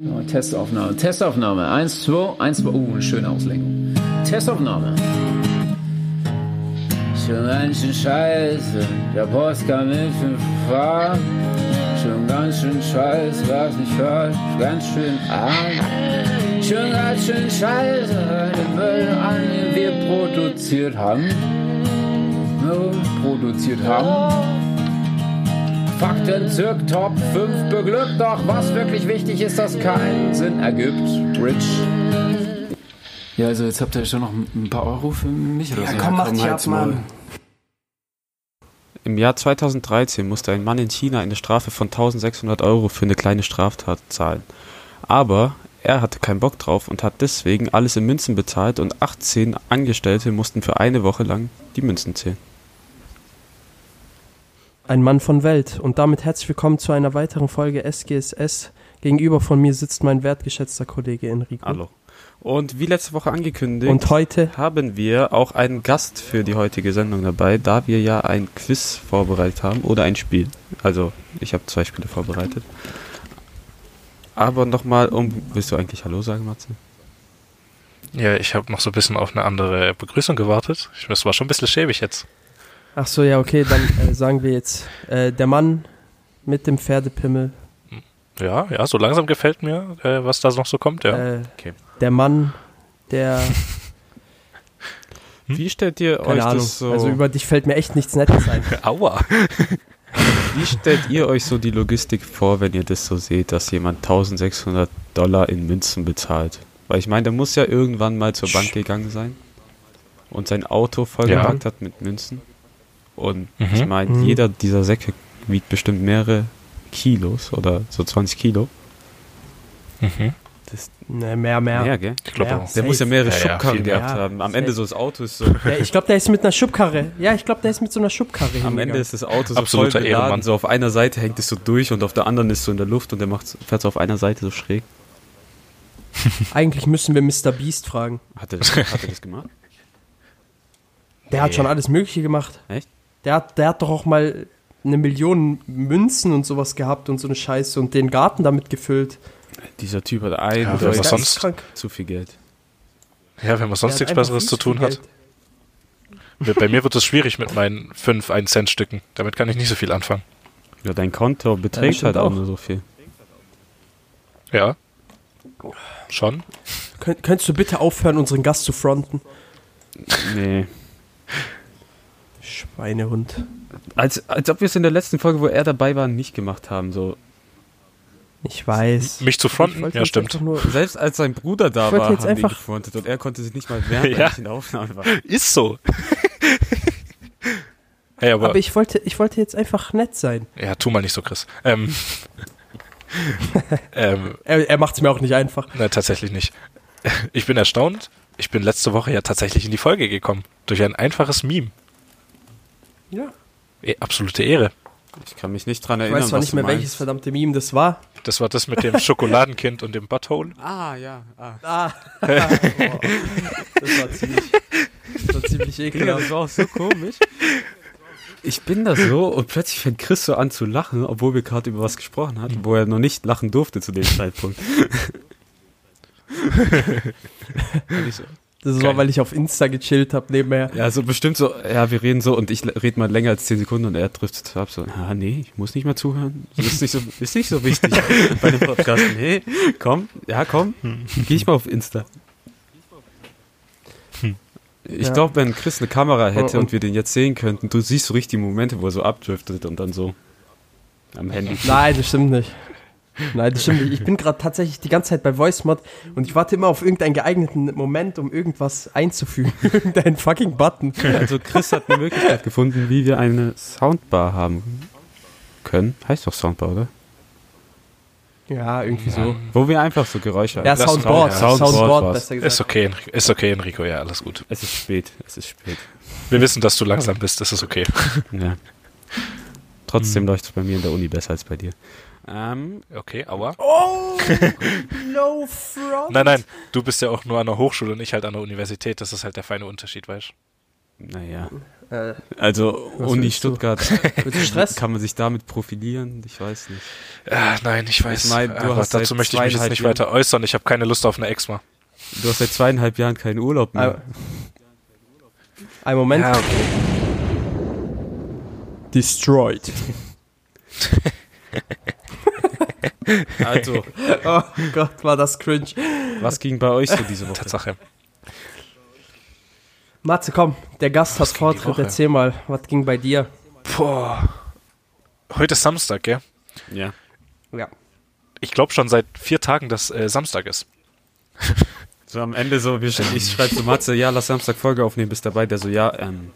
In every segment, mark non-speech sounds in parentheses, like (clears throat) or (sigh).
Testaufnahme, Testaufnahme. Eins, zwei, eins, zwei. Uh, eine schöne Auslenkung. Testaufnahme. Schon ganz schön scheiße, der Post kam mit fünf Fahr. Schon ganz schön scheiße, was nicht falsch, ganz schön arm. Schon ganz schön scheiße, den Müll an, den wir produziert haben. No, produziert haben. Fakten zirk Top 5 beglückt, doch was wirklich wichtig ist, das keinen Sinn ergibt. Rich. Ja, also jetzt habt ihr schon noch ein paar Euro für mich oder Ja, so. komm, mach dich ab. Mann. Im Jahr 2013 musste ein Mann in China eine Strafe von 1600 Euro für eine kleine Straftat zahlen. Aber er hatte keinen Bock drauf und hat deswegen alles in Münzen bezahlt und 18 Angestellte mussten für eine Woche lang die Münzen zählen. Ein Mann von Welt. Und damit herzlich willkommen zu einer weiteren Folge SGSS. Gegenüber von mir sitzt mein wertgeschätzter Kollege Enrico. Hallo. Und wie letzte Woche angekündigt, Und heute, haben wir auch einen Gast für die heutige Sendung dabei, da wir ja ein Quiz vorbereitet haben oder ein Spiel. Also, ich habe zwei Spiele vorbereitet. Aber nochmal, um. Willst du eigentlich Hallo sagen, Matze? Ja, ich habe noch so ein bisschen auf eine andere Begrüßung gewartet. Ich, das war schon ein bisschen schäbig jetzt. Ach so, ja, okay, dann äh, sagen wir jetzt, äh, der Mann mit dem Pferdepimmel, Ja, ja, so langsam gefällt mir, äh, was da noch so kommt, ja. äh, Okay. der Mann, der, Hm? Wie stellt ihr euch keine Ahnung, das so. also über dich fällt mir echt nichts Nettes ein. (laughs) Aua. wie stellt ihr euch so die Logistik vor, wenn ihr das so seht, dass jemand 1600 Dollar in Münzen bezahlt? Weil ich meine, der muss ja irgendwann mal zur Bank gegangen sein und sein Auto vollgepackt hat mit Münzen. Und ich Mhm. meine, Mhm. jeder dieser Säcke wiegt bestimmt mehrere Kilos oder so 20 Kilo. Mhm. Ne, mehr, mehr. Mehr, gell? Ich glaube Ja. auch. Der muss ja mehrere Ja, ja, Schubkarren mehr. gehabt Ja, haben. Am safe. Ende so das Auto ist so. Ja, ich glaube, der ist mit einer Schubkarre. Ja, ich glaube, der ist mit so einer Schubkarre Am hingegangen. Ende ist das Auto so Absoluter voll beladen, Ehrenmann. so auf einer Seite hängt es so durch und auf der anderen ist so in der Luft und der macht, fährt so auf einer Seite so schräg. (laughs) Eigentlich müssen wir Mr. Beast fragen. Hat er das, hat er das gemacht? Der hat Nee. schon alles Mögliche gemacht. Echt? Der hat, der hat doch auch mal eine Million Münzen und sowas gehabt und so eine Scheiße und den Garten damit gefüllt. Dieser Typ hat ein Ja, oder sonst- Geisteskrank. zu viel Geld. Ja, wenn man sonst nichts Besseres zu tun hat. Geld. Bei mir wird es schwierig mit meinen 5 1-Cent-Stücken. Damit kann ich nicht so viel anfangen. Ja, dein Konto Ja, beträgt stimmt halt auch nur so viel. Ja. Schon. Könnt, könntest du bitte aufhören, unseren Gast zu fronten? Nee. Schweinehund. Als, als ob wir es in der letzten Folge, wo er dabei war, nicht gemacht haben. So. Ich weiß. Mich zu fronten? Ja, stimmt. Nur, Selbst als sein Bruder da war, jetzt haben einfach- gefrontet und er konnte sich nicht mal wehren, Ja. weil ich in der Aufnahme war. (laughs) Ist so. (laughs) hey, aber, aber ich wollte, ich wollte jetzt einfach nett sein. Ja, tu mal nicht so, Chris. Ähm, (laughs) ähm, Er, er macht es mir auch nicht einfach. na, tatsächlich nicht. Ich bin erstaunt. Ich bin letzte Woche ja tatsächlich in die Folge gekommen. Durch ein einfaches Meme. Ja. Eh, absolute Ehre. Ich kann mich nicht dran Ich erinnern, weiß zwar was nicht mehr, welches verdammte Meme das war. Das war das mit dem Schokoladenkind und dem Butthole. (laughs) Ah, ja. Ah. Ah. Boah. (laughs) (laughs) das war ziemlich, das war ziemlich Ja, ekelhaft. das war auch so komisch. Ich bin da so und plötzlich fängt Chris so an zu lachen, obwohl wir gerade über was gesprochen hatten, wo er noch nicht lachen durfte zu dem Zeitpunkt. Das Geil. war, weil ich auf Insta gechillt habe nebenher. ja, so bestimmt so, ja, wir reden so und ich rede mal länger als 10 Sekunden und er trifft ab so, ah, nee, ich muss nicht mehr zuhören. Das ist nicht so, ist nicht so wichtig (laughs) bei dem Podcast. Nee, komm, ja, komm, geh ich mal auf Insta. Ich Ja. glaube, wenn Chris eine Kamera hätte Und- und, wir den jetzt sehen könnten, du siehst so richtig die Momente, wo er so abdriftet und dann so am Handy. Nein, das stimmt nicht. Nein, das stimmt nicht. Ich bin gerade tatsächlich die ganze Zeit bei VoiceMod und ich warte immer auf irgendeinen geeigneten Moment, um irgendwas einzufügen. (laughs) Irgendeinen fucking Button. Also Chris hat eine Möglichkeit gefunden, wie wir eine Soundbar haben können. Heißt doch Soundbar, oder? Ja, irgendwie so. Wo wir einfach so Geräusche Ja, Soundboard. ja, Soundboard, Soundboard besser gesagt. Ist okay, Enrico. ist okay, Enrico. Ja, alles gut. Es ist spät, es ist spät. Wir wissen, dass du langsam bist. Das ist okay. Ja. Trotzdem läuft es bei mir in der Uni besser als bei dir. Ähm, Okay, aua. Oh, (laughs) no front. Nein, nein, du bist ja auch nur an der Hochschule und ich halt an der Universität. Das ist halt der feine Unterschied, weißt Naja. Äh, Also Uni du? Stuttgart, (laughs) du Stress? kann man sich damit profilieren? Ich weiß nicht. Ah, nein, ich weiß. Ich mein, du aber dazu möchte ich mich jetzt nicht weiter äußern. Ich habe keine Lust auf eine Exma. Du hast seit zweieinhalb Jahren keinen Urlaub mehr. Ein ein Moment. Ja, okay. Destroyed. (laughs) Also, (laughs) Oh Gott, war das cringe. was ging bei euch so diese Woche? Tatsache. Matze, komm, der Gast Was hat Vortritt. Erzähl mal, was ging bei dir? Boah. Heute ist Samstag, gell? Ja. Ja. Ich glaube schon seit vier Tagen, dass äh, Samstag ist. So am Ende so, wir, ich schreibe so Matze, ja, lass Samstag Folge aufnehmen, bist dabei. Der so, ja, ähm,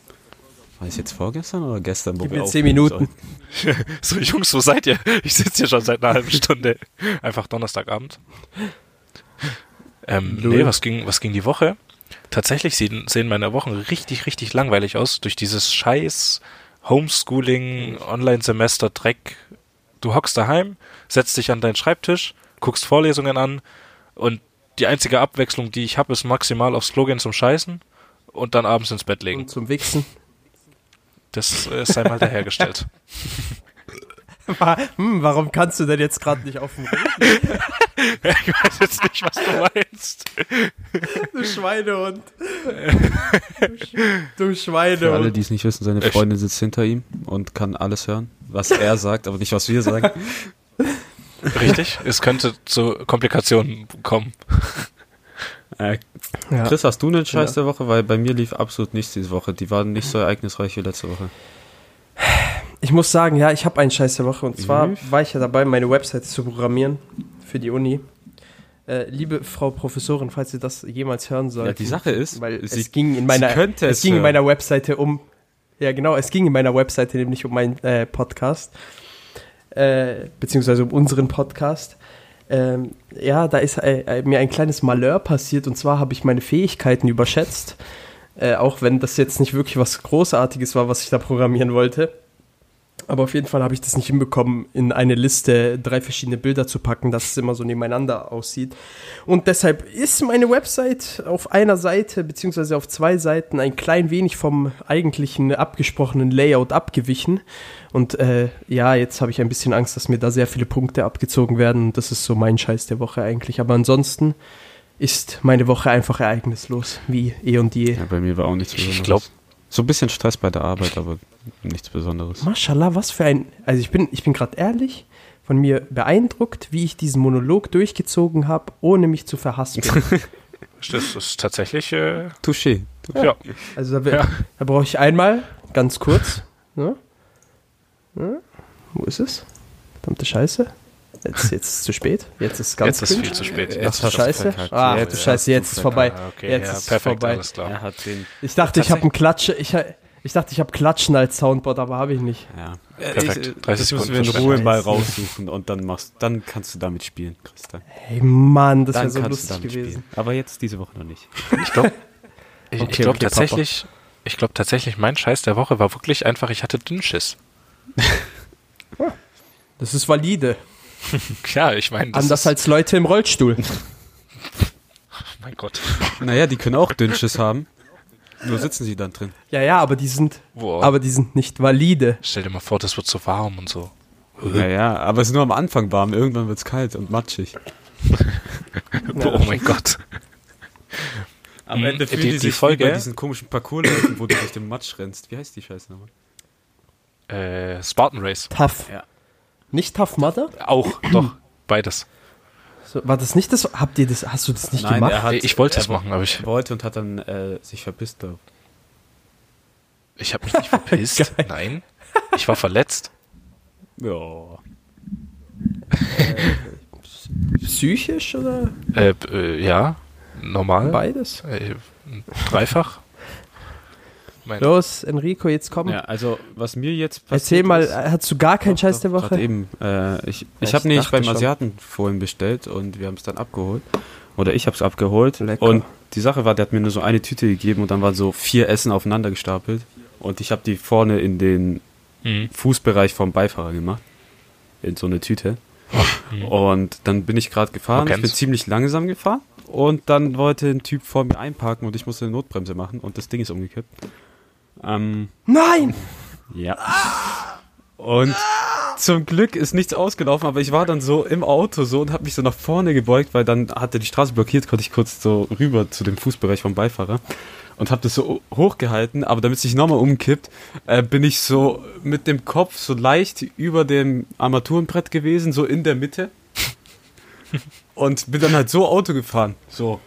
war es jetzt vorgestern oder gestern? wo Gib wir mir zehn Minuten. (laughs) So, Jungs, wo seid ihr? Ich sitze hier schon seit einer halben Stunde. Einfach Donnerstagabend. Ähm, nee, was ging, was ging die Woche? Tatsächlich sehen, sehen meine Wochen richtig, richtig langweilig aus durch dieses scheiß Homeschooling, Online-Semester, Dreck. Du hockst daheim, setzt dich an deinen Schreibtisch, guckst Vorlesungen an und die einzige Abwechslung, die ich habe, ist maximal aufs Klo gehen zum Scheißen und dann abends ins Bett legen. Und zum Wichsen. Das äh, sei mal dahergestellt. (laughs) hm, warum kannst du denn jetzt gerade nicht auf dem Rücken? (laughs) ich weiß jetzt nicht, was du meinst. Du Schweinehund. (laughs) du Für alle, Schweinehund. die es nicht wissen, seine? Freundin sitzt hinter ihm und kann alles hören, was er sagt, aber nicht, was wir sagen. Richtig, es könnte zu Komplikationen kommen. Äh, Ja. Chris, hast du einen Scheiß der Woche? Weil bei mir lief absolut nichts diese Woche. Die waren nicht so ereignisreich wie letzte Woche. Ich muss sagen, ja, ich habe einen Scheiß der Woche. Und zwar Mhm. war ich ja dabei, meine Webseite zu programmieren für die Uni. Äh, liebe Frau Professorin, falls Sie das jemals hören sollten. Ja, die Sache ist, weil sie- es ging in meiner, es es ging in meiner Webseite um, ja genau, es ging in meiner Webseite nämlich um meinen äh, Podcast, äh, beziehungsweise um unseren Podcast. Ähm, ja, da ist äh, äh, mir ein kleines Malheur passiert und zwar habe ich meine Fähigkeiten überschätzt, äh, auch wenn das jetzt nicht wirklich was Großartiges war, was ich da programmieren wollte. Aber auf jeden Fall habe ich das nicht hinbekommen, in eine Liste drei verschiedene Bilder zu packen, dass es immer so nebeneinander aussieht. Und deshalb ist meine Website auf einer Seite beziehungsweise auf zwei Seiten ein klein wenig vom eigentlichen abgesprochenen Layout abgewichen. Und äh, ja, jetzt habe ich ein bisschen Angst, dass mir da sehr viele Punkte abgezogen werden. Und das ist so mein Scheiß der Woche eigentlich. Aber ansonsten ist meine Woche einfach ereignislos, wie eh und je. Ja, bei mir war auch nichts Ich Besonderes. So ein bisschen Stress bei der Arbeit, aber nichts Besonderes. Mashallah, was für ein. Also ich bin, ich bin gerade ehrlich von mir beeindruckt, wie ich diesen Monolog durchgezogen habe, ohne mich zu verhaspeln. (laughs) Das ist tatsächlich, äh, Touché. ja. Also da, Ja. da brauche ich einmal, ganz kurz. Ne? Ne? Wo ist es? Verdammte Scheiße. Jetzt, jetzt ist es zu spät. Jetzt ist es ganz Jetzt ist viel zu spät. Jetzt Ach Scheiße. Ach Jetzt du Scheiße, jetzt ist vorbei. Ah, okay, Jetzt ja, ist es perfekt, vorbei. alles klar. Er hat den. Ich dachte, ich habe einen Klatsche. Ich, ich dachte, ich habe Klatschen als Soundboard, aber habe ich nicht. Ja. Perfekt. Ich, 30 30 müssen wir in Sekunden Ruhe mal raussuchen und dann machst, dann kannst du damit spielen, Christian. Hey Mann, das wäre so lustig damit gewesen. spielen. Aber jetzt diese Woche noch nicht. Ich glaube (laughs) ich, Okay, ich glaub okay, Papa. tatsächlich, ich glaube tatsächlich, mein Scheiß der Woche war wirklich einfach, ich hatte Dünnschiss. Das ist valide. (laughs) Ja, ich meine, Anders ist, als Leute im Rollstuhl. (laughs) mein Gott. Naja, die können auch Dünnschiss haben. Nur sitzen sie dann drin. Ja, ja, aber die sind, Boah. aber die sind nicht valide. Stell dir mal vor, das wird so warm und so. Naja, aber es ist nur am Anfang warm. Irgendwann wird es kalt und matschig. (laughs) oh mein Gott. Am Mhm. Ende fühlen Die- die, die sich Folge- wie bei diesen komischen Parcours, wo du durch den Matsch rennst. Wie heißt die Scheiße nochmal? Äh, Spartan Race. Tough. Ja. Nicht Tough Mother? Auch, doch, (clears throat) beides. So, war das nicht das? Habt ihr das? Hast du das nicht gemacht? er hat, Ich wollte es machen, aber ich, wollte und hat dann äh, sich verpisst. glaub ich habe mich nicht verpisst. (laughs) Nein. Ich war verletzt. Ja. Psychisch oder Äh, äh, ja, normal. beides? Äh, dreifach. Mein, Los, Enrico, jetzt komm. ja, also was mir jetzt passiert Erzähl mal, ist, hast du gar keinen Doch, Scheiß der Woche? Eben, äh, ich ich ich habe nämlich beim schon. Asiaten vorhin bestellt und wir haben es dann abgeholt. Oder ich habe es abgeholt. Lecker. Und die Sache war, der hat mir nur so eine Tüte gegeben und dann waren so vier Essen aufeinander gestapelt. Und ich habe die vorne in den Mhm. Fußbereich vom Beifahrer gemacht. In so eine Tüte. Und dann bin ich gerade gefahren. Ich bin ziemlich langsam gefahren. Und dann wollte ein Typ vor mir einparken und ich musste eine Notbremse machen und das Ding ist umgekippt. Ähm, Nein! ja. Und zum Glück ist nichts ausgelaufen, aber ich war dann so im Auto so und habe mich so nach vorne gebeugt, weil dann hatte die Straße blockiert, konnte ich kurz so rüber zu dem Fußbereich vom Beifahrer und habe das so hochgehalten, aber damit es sich nochmal umkippt, äh, bin ich so mit dem Kopf so leicht über dem Armaturenbrett gewesen, so in der Mitte und bin dann halt so Auto gefahren, so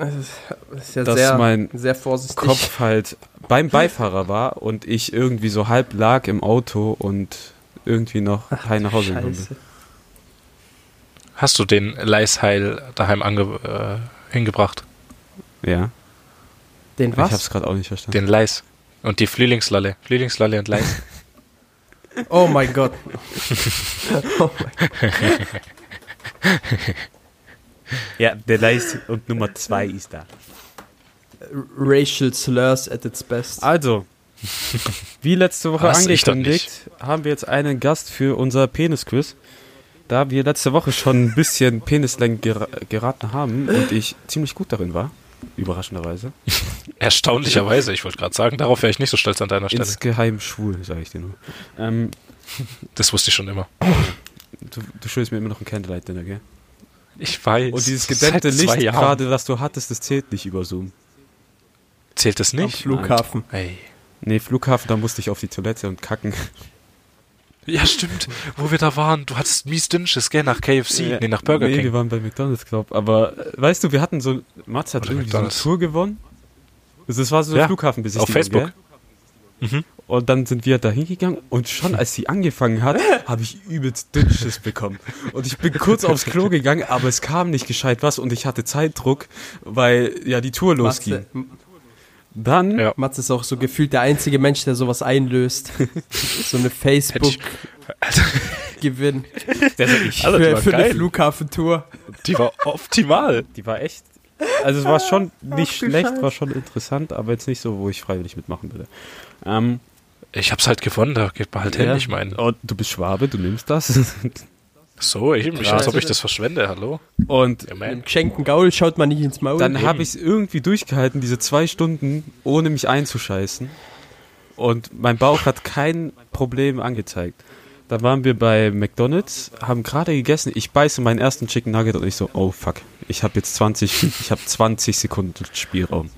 Das ist, das ist ja Dass sehr, mein sehr vorsichtig. Kopf halt beim Beifahrer war und ich irgendwie so halb lag im Auto und irgendwie noch heim nach Hause gekommen bin. Hast du den Leisheil daheim ange äh, hingebracht? Ja, Den ich hab's was? gerade auch nicht verstanden. Den Leis. Und die Frühlingslalle. Frühlingslalle und Leis. Oh mein Gott. (laughs) oh mein Ja, der Leist und Nummer zwei ist da. Racial Slurs at its best. Also, wie letzte Woche Was? Angekündigt, haben wir jetzt einen Gast für unser Penisquiz. Da wir letzte Woche schon ein bisschen Penislängen gera geraten haben und ich ziemlich gut darin war, überraschenderweise. (laughs) Erstaunlicherweise, ich wollte gerade sagen, darauf wäre ich nicht so stolz an deiner Stelle. Insgeheim schwul, sage ich dir nur. Ähm, Das wusste ich schon immer. du, du schuldest mir immer noch ein Candlelight-Dinner, gell? Ich weiß. Und dieses gedämmte Licht gerade, das du hattest, das zählt nicht über Zoom. Zählt das Am nicht? Flughafen. Ey. Nee, Flughafen, da musste ich auf die Toilette und kacken. Ja, stimmt. Wo wir da waren, du hattest mies Dünnsches, gell? Nach KFC. nee, nach Burger nee, King. wir waren bei McDonalds, glaub. Aber äh, weißt du, wir hatten so, Mats hat Oder irgendwie so eine. Tour gewonnen. Also das war so eine Ja, Flughafenbesichtigung, auf Facebook. Gell? Mhm. Und dann sind wir da hingegangen und schon als sie angefangen hat, (laughs) habe ich übelst Dünnsches bekommen. Und ich bin kurz aufs Klo gegangen, aber es kam nicht gescheit was und ich hatte Zeitdruck, weil ja die Tour losging. Matze, Dann Ja. Matze ist auch so gefühlt der einzige Mensch, der sowas einlöst. (laughs) so eine ich. Alter, (laughs) die für, für eine. Flughafentour. Die war optimal. Die war echt. Also es war schon nicht schlecht, war schon interessant, aber jetzt nicht so, wo ich freiwillig mitmachen würde. Ähm, Ich hab's halt gewonnen, da geht man halt ja. händisch meinen. Und du bist Schwabe, du nimmst das. So, ich mich, als ob ich das verschwende, hallo? Und Ja, geschenkten Gaul schaut man nicht ins Maul. dann habe ich es irgendwie durchgehalten, diese zwei Stunden, ohne mich einzuscheißen. Und mein Bauch hat kein Problem angezeigt. Dann waren wir bei McDonalds, haben gerade gegessen. Ich beiße meinen ersten Chicken Nugget und ich so, oh fuck, ich habe jetzt 20, (laughs) ich habe 20 Sekunden Spielraum.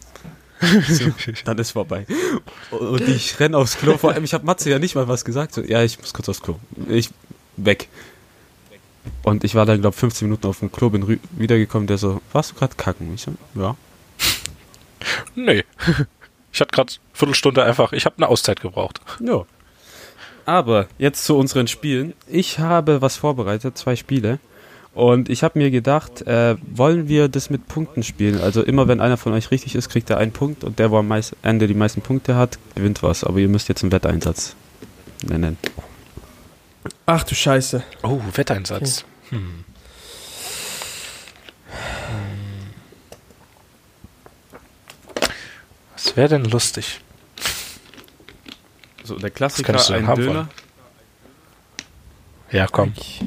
So, dann ist vorbei. Und ich renn aufs Klo. Vor allem, ich habe Matze ja nicht mal was gesagt. So, ja, ich muss kurz aufs Klo. Ich weg. Und ich war dann, glaube 15 Minuten auf dem Klo, bin wiedergekommen, der so, warst du gerade kacken? Ich so, ja. Nee. Ich hatte gerade Viertelstunde einfach, ich habe eine Auszeit gebraucht. Ja. Aber jetzt zu unseren Spielen. Ich habe was vorbereitet, zwei Spiele. Und ich habe mir gedacht, äh, wollen wir das mit Punkten spielen? Also immer wenn einer von euch richtig ist, kriegt er einen Punkt und der, wo am meist, Ende die meisten Punkte hat, gewinnt was. Aber ihr müsst jetzt einen Wetteinsatz nennen. Ach du Scheiße. Oh, Wetteinsatz. Hm. Was wäre denn lustig? So, der Klassiker, kannst du denn ein haben Döner, wollen? Ja, komm. Ich,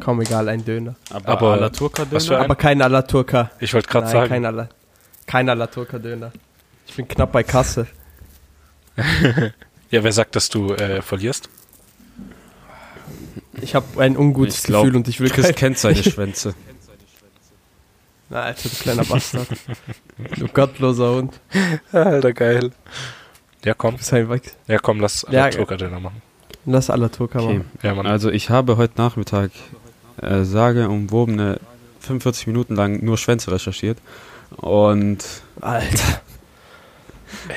kaum egal, ein Döner. aber, Aber à la Turca was für Döner. Aber kein Alla Turca. Ich wollte gerade sagen, kein Alla, kein Alla Turca Döner. Ich bin knapp bei Kasse. (laughs) ja, wer sagt, dass du äh, verlierst? Ich habe ein ungutes Ich glaub, Gefühl und ich will Chris kein... kennt seine (laughs) Schwänze. Na, Alter, du kleiner Bastard. (laughs) du gottloser Hund. Alter, geil. Ja, komm. Ja, komm, lass Ja, ja, Turka-Döner machen. Lass Alla Turca Okay. machen. Ja, Mann. Also ich habe heute Nachmittag äh, sage umwobene 45 Minuten lang nur Schwänze recherchiert. Und Alter.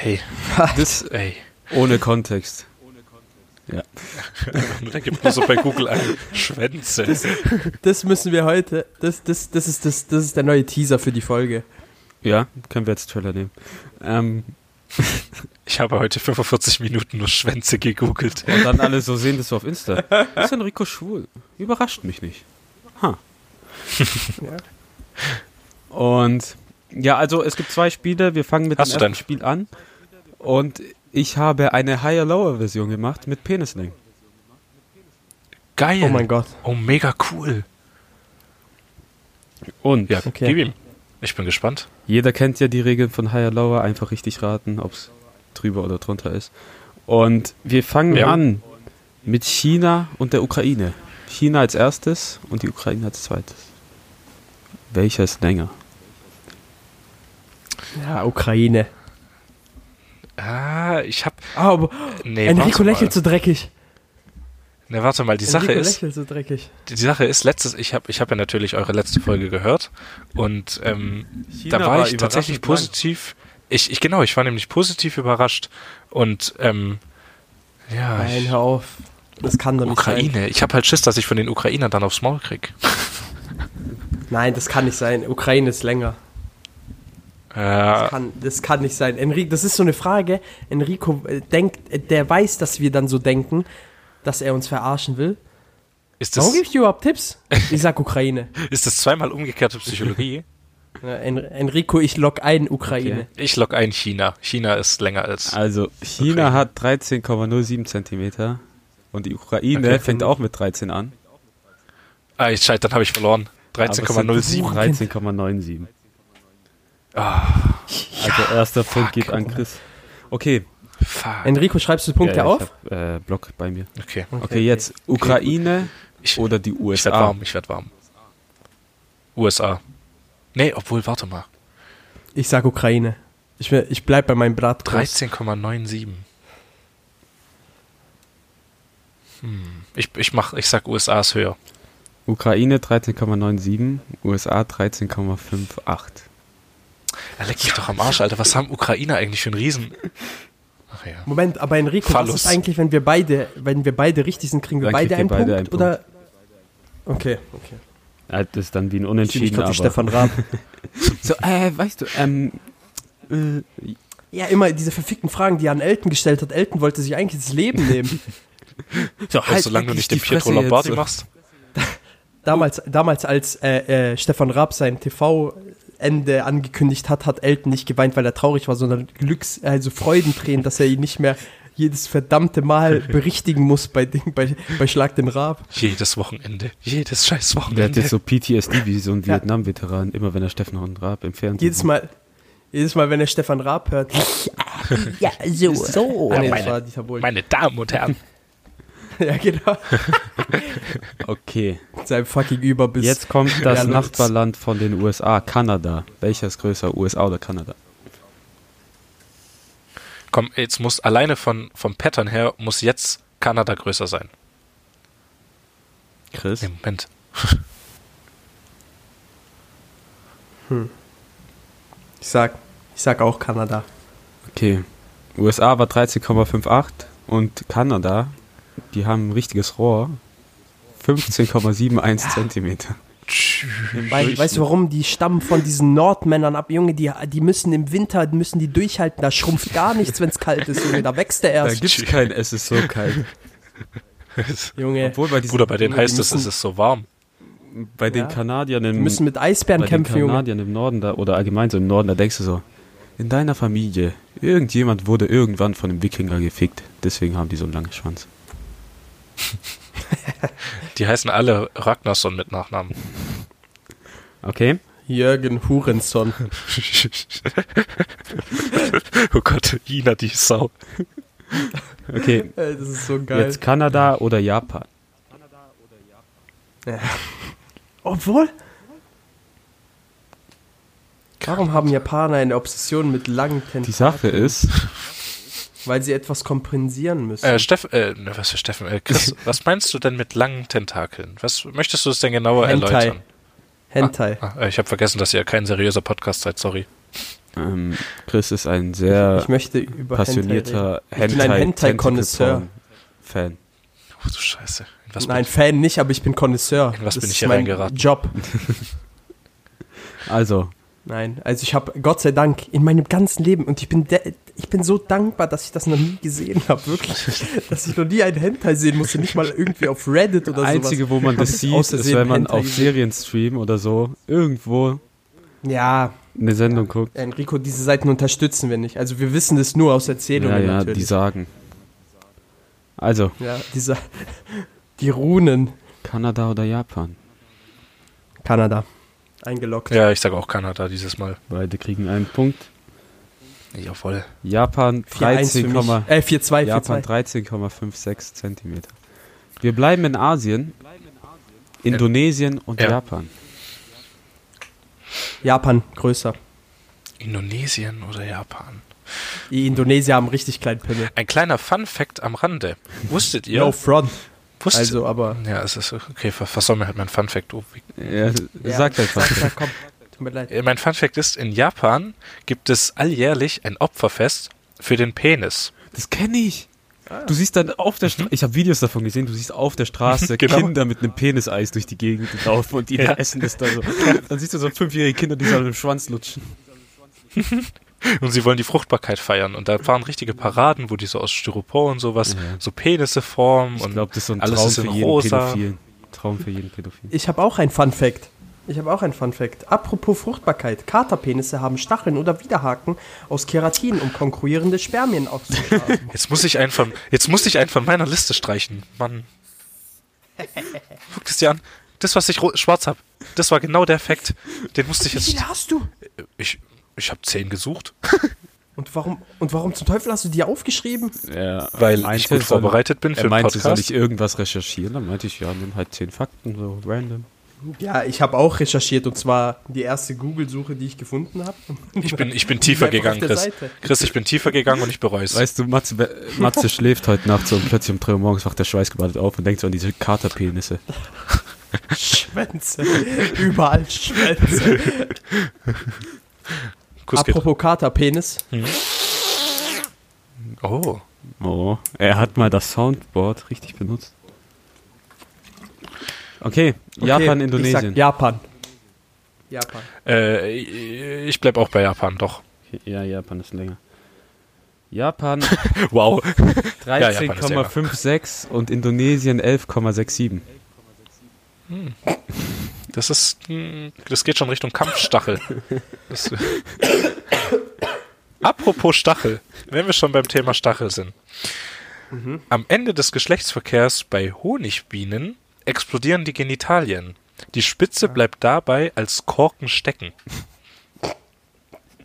Ey, (laughs) das ey. ohne Kontext. (laughs) Da gibt nur so bei Google ein Schwänze. Das müssen wir heute... Das, das, das, ist, das, das ist der neue Teaser für die Folge. Ja, können wir jetzt Trailer nehmen. Ähm, (laughs) Ich habe heute 45 Minuten nur Schwänze gegoogelt. und dann alle so sehen das so auf Insta. (laughs) Ist Enrico schwul? Überrascht mich nicht. Ha. Ja. (laughs) Und ja, also es gibt zwei Spiele. Wir fangen mit Hast dem du ersten? Spiel an. Und ich habe eine Higher-Lower-Version gemacht mit Penisling. Geil. Oh mein Gott. Oh, mega cool. Und Ja, Okay. gib ihm. Ich bin gespannt. Jeder kennt ja die Regeln von Higher Lower, einfach richtig raten, ob es drüber oder drunter ist. Und wir fangen Ja. an mit China und der Ukraine. China als erstes und die Ukraine als zweites. Welcher ist länger? Ja, Ukraine. Ah, ich hab. Aber Nee, Enrico warte mal. lächelt so dreckig. Nee, warte mal, die Sache ist, so dreckig. die Sache ist, letztes, ich habe ich hab ja natürlich eure letzte Folge gehört und ähm, da war, ich tatsächlich positiv. Ich, ich genau, ich war nämlich positiv überrascht und ähm, ja, Nein, ich, hör auf. Das kann doch nicht sein. Ukraine. Ich habe halt Schiss, dass ich von den Ukrainern dann aufs Maul krieg. (laughs) Nein, das kann nicht sein. Ukraine ist länger. Das Äh, kann, das kann nicht sein. Enrico, das ist so eine Frage. Enrico äh, denkt, äh, der weiß, dass wir dann so denken, dass er uns verarschen will. ist, das, Warum gebe ich dir überhaupt Tipps? Ich sag Ukraine. (laughs) ist das zweimal umgekehrte Psychologie? (laughs) En Enrico, ich log ein Ukraine. Ich log ein China. China ist länger als. Also, China Ukraine. hat 13,07 Zentimeter und die Ukraine Okay. fängt auch mit 13 an. Ah, ich scheiße, dann habe ich verloren. aber es sind 13,07. 13,97. Ah, Also, erster Punkt geht an Chris. Okay. Fuck. Enrico, schreibst du Punkte ja, auf? Ich hab, äh, Block bei mir. Okay. Okay, jetzt Ukraine Ich, oder die ich werde USA. warm, ich werde warm. USA. Nee, obwohl, warte mal. Ich sag Ukraine. Ich, will- ich bleib bei meinem Bratkurs. 13,97. Hm. Ich, ich, mach, ich sag USA ist höher. Ukraine 13,97, USA 13,58. Er leckt mich doch am Arsch, Alter. Was haben Ukrainer eigentlich für einen Riesen... Ach ja. Moment, aber Enrico, Phallus. was ist eigentlich, wenn wir beide, wenn wir beide richtig sind, kriegen wir Dann beide, einen, beide Punkt, einen oder? Okay, okay. Ja, das ist dann wie ein Unentschieden, für aber... Stefan Raab. (laughs) So, äh, weißt du, ähm, äh, Ja, immer diese verfickten Fragen, die er an Elton gestellt hat. Elton wollte sich eigentlich das Leben nehmen. (laughs) so, Also, solange du nicht den Pietro Lombardi machst. (laughs) Damals, damals als äh, äh, Stefan Raab sein TV-Ende angekündigt hat, hat Elton nicht geweint, weil er traurig war, sondern Glücks-, also Freudentränen, dass er ihn nicht mehr jedes verdammte Mal (laughs) berichtigen muss bei, Ding, bei, bei Schlag den Raab. Jedes Wochenende. Jedes scheiß Der hat Wochenende. jetzt so PTSD wie so ein Ja. Vietnam-Veteran, immer wenn er Stefan und Raab im Fernsehen Jedes Mal, jedes Mal, wenn er Stefan Raab hört. Ja, so. so. Ah, meine-. Meine Damen und Herren. (laughs) Ja, genau. (laughs) Okay, seinem fucking Überbiss. jetzt kommt das Ja. Nachbarland von den USA, Kanada. Welcher ist größer, USA oder Kanada? Komm, jetzt muss alleine von, vom Pattern her, muss jetzt Kanada größer sein. Chris? Nee, Moment. (laughs) Ich sag, ich sag auch Kanada. Okay, USA war 13,58 und Kanada, die haben ein richtiges Rohr, 15,71 Zentimeter. Weil, weißt du warum? Die stammen von diesen Nordmännern ab, Junge, die, die müssen im Winter, müssen die durchhalten, da schrumpft gar nichts, wenn es kalt ist, Junge, da wächst der Da erst. gibt's kein, es ist so kalt. (laughs) Junge, Obwohl bei, diesen, Bruder, bei denen die heißt es, es ist so warm. bei den Ja. Kanadiern die im, müssen mit Eisbären bei den kämpfen, Junge. Kanadiern im Norden da, oder allgemein so im Norden, da denkst du so, in deiner Familie, irgendjemand wurde irgendwann von einem Wikinger gefickt, deswegen haben die so einen langen Schwanz. Die heißen alle Ragnarsson mit Nachnamen. Okay, Jürgen Hurenson. (laughs) oh Gott, Ina, die Sau. okay, Ey, das ist so geil. jetzt Kanada oder Japan? Obwohl. Warum haben Japaner eine Obsession mit langen Tentakeln? Die Sache ist, Weil sie etwas kompensieren müssen. Äh, Steff, äh, was für Steffen? Äh, Chris, (laughs) was meinst du denn mit langen Tentakeln? Was möchtest du es denn genauer Hentai. erläutern? Hentai. Ah, äh, ich habe vergessen, dass ihr kein seriöser Podcast seid, sorry. ähm, Chris ist ein sehr ich möchte über passionierter Hentai reden. Ich bin ein Hentai-Konnoisseur. Hentai-Fan. Oh du Scheiße. Nein, bin Fan nicht, aber ich bin Connoisseur. In was das bin ich ist hier mein reingeraten? Job. (laughs) (laughs) Also, Nein, also ich habe Gott sei Dank in meinem ganzen Leben und ich bin ich bin so dankbar, dass ich das noch nie gesehen habe, wirklich, (laughs) dass ich noch nie einen Hentai sehen musste, nicht mal irgendwie auf Reddit oder das Einzige, wo man das sieht, ist, wenn man Hentai auf. Serienstream oder so irgendwo Ja, eine Sendung guckt. Enrico, diese Seiten unterstützen wir nicht. Also wir wissen das nur aus Ja, Erzählungen ja, natürlich. die sagen. Also, ja, dieser, (laughs) die Runen. Kanada oder Japan? Kanada. Eingeloggt. Ja, ich sage auch Kanada dieses Mal. Beide kriegen einen Punkt. Jawohl. Japan 4-1 für 13, mich. Äh, 4-2, Japan 4-2. 13,56 Zentimeter. Wir bleiben in Asien, Indonesien und Ja. Japan. Japan, größer. Indonesien oder Japan? Die Indonesier haben richtig kleinen Pimmel. Ein kleiner Fun-Fact am Rande. Wusstet (laughs) ihr? No front. Wusstet, Also, aber. ja, es ist okay. ver- Versoll mir halt mein Fun-Fact. Oh, wie- Ja, sagt einfach. Sag, sag, (laughs) komm. Tut mir leid. Äh, Mein Fun-Fact ist: In Japan gibt es alljährlich ein Opferfest für den Penis. Das kenne ich. Du siehst dann auf der Straße, ich habe Videos davon gesehen, du siehst auf der Straße (laughs) Genau. Kinder mit einem Peniseis durch die Gegend laufen und die Ja. essen das da so. Dann siehst du so fünfjährige Kinder, die so an dem Schwanz lutschen. (laughs) Und sie wollen die Fruchtbarkeit feiern. Und da fahren richtige Paraden, wo die so aus Styropor und sowas Ja. so Penisse formen. Ich und glaube, das ist so ein alles Traum ist in für jeden rosa. Pädophilen. Traum für jeden Pädophilen. Ich habe auch ein Fun Fact. Ich habe auch ein Fun Fact. Apropos Fruchtbarkeit. Katerpenisse haben Stacheln oder Widerhaken aus Keratin, um konkurrierende Spermien auszuschlagen. (laughs) Jetzt muss ich einen von, jetzt muss ich einen von meiner Liste streichen. Mann. Guck es dir an. Das, was ich schwarz habe, das war genau der Fact. Den musste ich Wie jetzt. viele hast du? Ich, ich habe zehn gesucht, (laughs) Und warum, und warum zum Teufel hast du die aufgeschrieben? Ja, weil ich gut soll- vorbereitet bin für Er den meinte, soll Podcast. ich irgendwas recherchieren? Dann meinte ich, ja, nimm halt zehn Fakten, so random. Ja, ich habe auch recherchiert und zwar die erste Google-Suche, die ich gefunden habe. (laughs) Ich bin, ich bin tiefer gegangen, Chris. Seite. Chris, ich bin tiefer gegangen und ich bereue es. Weißt du, Matze, Matze schläft heute Nacht so und plötzlich um 3 Uhr morgens wacht der schweißgebadet auf und denkt so an diese Katerpenisse. Schwänze. Überall Schwänze. (laughs) Kuss geht. Apropos Katerpenis. Oh. Oh, er hat mal das Soundboard richtig benutzt. Okay, Okay, Japan, Ich Indonesien. sag Japan. Japan. Äh, ich bleib auch bei Japan, doch. Ja, Japan ist länger. Japan (laughs) Wow. Ja, Japan ist länger. 13,56 und Indonesien 11,67. Das ist, hm, das geht schon Richtung Kampfstachel. Das, Apropos Stachel, wenn wir schon beim Thema Stachel sind. Am Ende des Geschlechtsverkehrs bei Honigbienen explodieren die Genitalien. Die Spitze bleibt dabei als Korken stecken.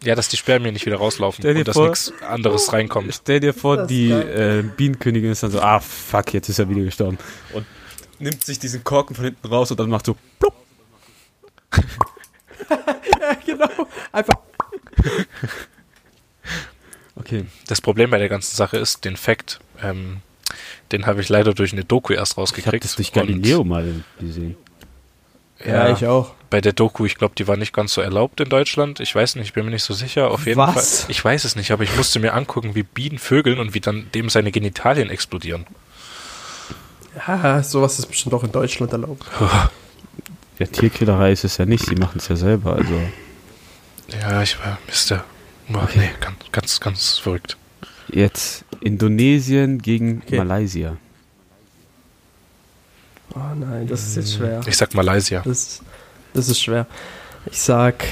Ja, dass die Spermien nicht wieder rauslaufen Stell dir und dass vor- nichts anderes reinkommt. Stell dir vor, die äh, Bienenkönigin ist dann so, ah fuck, jetzt ist er wieder gestorben. Und nimmt sich diesen Korken von hinten raus und dann macht so, plupp. (laughs) Ja, genau. Einfach. Okay. Das Problem bei der ganzen Sache ist, den Fakt, ähm, den habe ich leider durch eine Doku erst Ich habe rausgekriegt. das durch Galileo mal gesehen. Ja, ich auch. bei der Doku, ich glaube, die war nicht ganz so erlaubt in Deutschland. Ich weiß nicht, ich bin mir nicht so sicher. Auf jeden Was? Fall. Ich weiß es nicht, aber ich musste mir angucken, wie Bienen vögeln und wie dann dem seine Genitalien explodieren. Ja, sowas ist bestimmt auch in Deutschland erlaubt. (laughs) Ja, Tierquälerei ist es ja nicht, sie machen es ja selber, also. Ja, ich war, Mister. Oh, Nee, ganz, ganz, ganz verrückt. Jetzt Indonesien gegen Okay. Malaysia. Oh nein, das ist jetzt schwer. Ich sag Malaysia. Das, das ist schwer. Ich sag.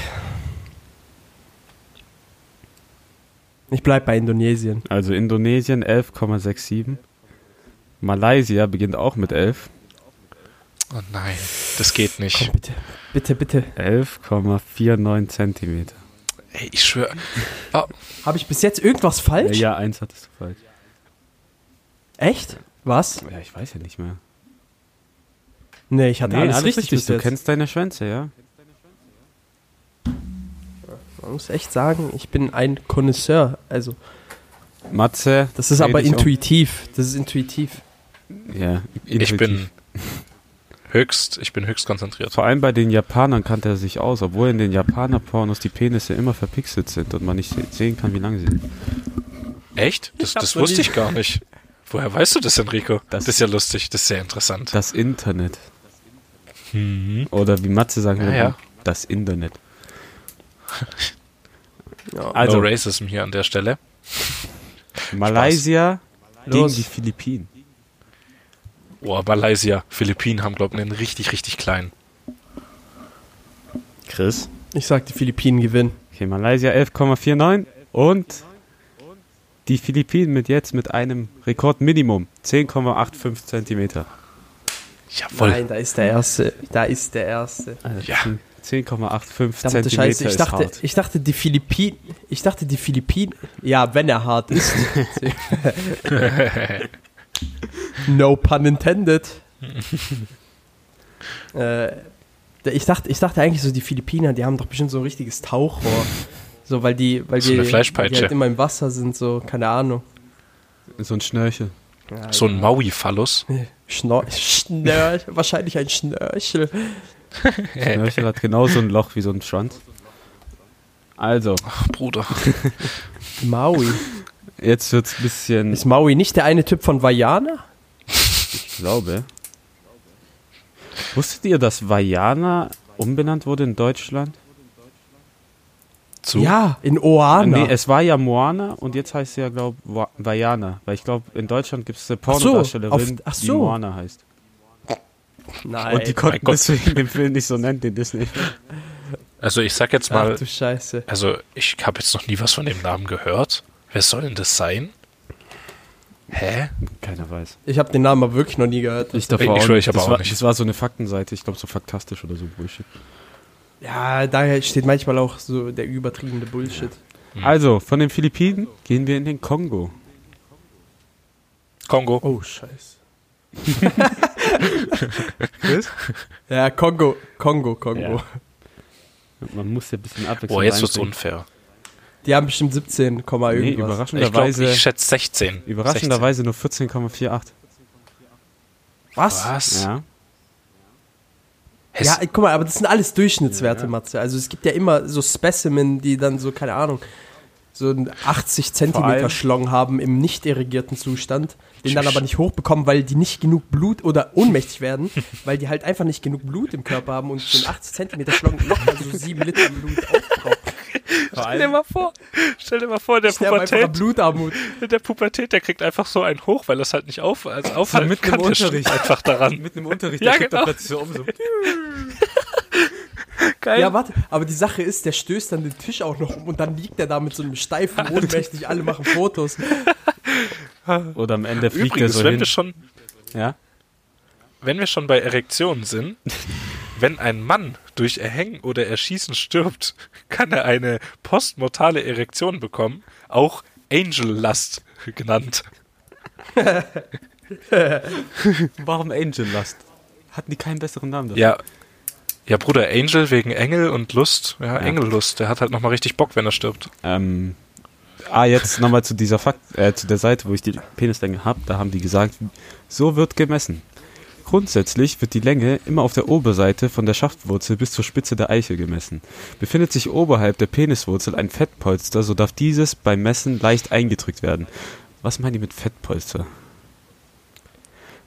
Ich bleib bei Indonesien. Also Indonesien 11,67. Malaysia beginnt auch mit 11. Oh nein, das geht nicht. Komm, bitte. Bitte, bitte. 11,49 Zentimeter. Ey, ich schwöre. Habe ich bis jetzt irgendwas falsch? ja, eins hattest du falsch. Echt? Was? Ja, ich weiß ja nicht mehr. Nee, ich hatte alles, richtig, bis Du jetzt. kennst deine Schwänze, ja? Man muss echt sagen, ich bin ein Connoisseur. Also, Matze. das ist aber dich um. intuitiv. Das ist intuitiv. Ja, Ich intuitiv. bin höchst, ich bin höchst konzentriert. Vor allem bei den Japanern kannte er sich aus, obwohl in den Japaner-Pornos die Penisse immer verpixelt sind und man nicht se- sehen kann, wie lang sie sind. Echt? Das, das wusste nie- ich gar nicht. Woher weißt du das, Enrico? Das- Das, ist ja lustig, das ist sehr interessant. Das Internet. Mhm. Oder wie Matze sagen Ja, würde, ja. das Internet. (laughs) Ja. Also, no Racism hier an der Stelle. Malaysia gegen Los. die Philippinen. Oh, Malaysia, Philippinen haben, glaube ich, einen richtig, richtig kleinen. Chris? Ich sag, die Philippinen gewinnen. Okay, Malaysia 11,49 und die Philippinen mit jetzt mit einem Rekordminimum 10,85 Zentimeter. Jawohl. Nein, da ist der Erste. Da ist der Erste. Also Ja. 10,85 Verdammte Zentimeter Scheiße, ich ist dachte, hart. ich dachte, die Philippinen, ich dachte, die Philippinen, ja, wenn er hart ist. (laughs) (laughs) (laughs) no pun intended. (laughs) äh, ich dachte, ich dachte eigentlich so, die Philippiner, die haben doch bestimmt so ein richtiges Tauchrohr. So, weil die, weil So die, die halt immer im Wasser sind, so, keine Ahnung. So ein Schnörchel. Ja, So ein Maui-Phallus. Schnor Schnör wahrscheinlich ein Schnörchel. Schnörchel hat genauso ein Loch wie so ein Schwanz. Also, Ach, Bruder. Maui. Jetzt wird's ein bisschen, Ist Maui nicht der eine Typ von Vajana? ich glaube. Wusstet ihr, dass Vajana umbenannt wurde in Deutschland? Zu? Ja, in Oana. Nee, es war ja Moana und jetzt heißt sie ja, glaube ich, Vajana. Weil ich glaube, in Deutschland gibt es eine Ach so, Pornodarstellerin, auf- ach die so. Moana heißt. Nein. und die konnten deswegen den Film nicht so nennen, den Disney. Also ich sag jetzt mal, Ach du Scheiße. also ich habe jetzt noch nie was von dem Namen gehört. Wer soll denn das sein? Hä? Keiner weiß. Ich habe den Namen aber wirklich noch nie gehört. Ich davor Ich auch schwör, ich das, auch war, nicht. das war so eine Faktenseite, ich glaube so faktastisch oder so Bullshit. Ja, daher steht manchmal auch so der übertriebene Bullshit. Also, von den Philippinen gehen wir in den Kongo. Kongo. Oh, Scheiße. Ja, Kongo, Kongo, Kongo. Ja. Man muss ja ein bisschen abwechseln. Boah, jetzt wird's unfair. Die haben bestimmt 17, Nee, irgendwas. Ich glaube, überraschenderweise, ich schätze 16. überraschenderweise nur 14,48. Was? 16. Was? Ja. Ja, guck mal, aber das sind alles Durchschnittswerte, Matze. Also es gibt ja immer so Specimen, die dann so, keine Ahnung, so einen 80 Vor Zentimeter Schlong haben im nicht irrigierten Zustand, den dann aber nicht hochbekommen, weil die nicht genug Blut oder ohnmächtig werden, (laughs) weil die halt einfach nicht genug Blut im Körper haben und so ein 80 Zentimeter Schlong locker so 7 Liter Blut aufbraucht. (laughs) Stell dir mal vor, stell dir mal vor, der Pubertät, Blutarmut. der Pubertät, der kriegt einfach so einen hoch, weil das halt nicht auf, also aufhalten im kann. Unterricht. einfach daran. Mitten im Unterricht, Ja, der genau. dann plötzlich so um. So. (laughs) Geil. Ja, warte, aber die Sache ist, der stößt dann den Tisch auch noch um und dann liegt er da mit so einem steifen, ohnmächtig, (laughs) alle machen Fotos. Oder am Ende fliegt Übrigens, er so wenn hin. wir schon, Ja? wenn wir schon bei Erektionen sind, wenn ein Mann durch Erhängen oder Erschießen stirbt, kann er eine postmortale Erektion bekommen, auch Angel Lust genannt. (laughs) Warum Angel Lust? Hatten die keinen besseren Namen dafür? Ja, ja, Bruder, Angel wegen Engel und Lust. Ja, Engellust. Der hat halt nochmal richtig Bock, wenn er stirbt. Ähm, ah, jetzt nochmal zu dieser Fakt, äh, zu der Seite, wo ich die Penislänge habe. Da haben die gesagt, so wird gemessen. Grundsätzlich wird die Länge immer auf der Oberseite von der Schaftwurzel bis zur Spitze der Eichel gemessen. Befindet sich oberhalb der Peniswurzel ein Fettpolster, so darf dieses beim Messen leicht eingedrückt werden. Was meinen die mit Fettpolster?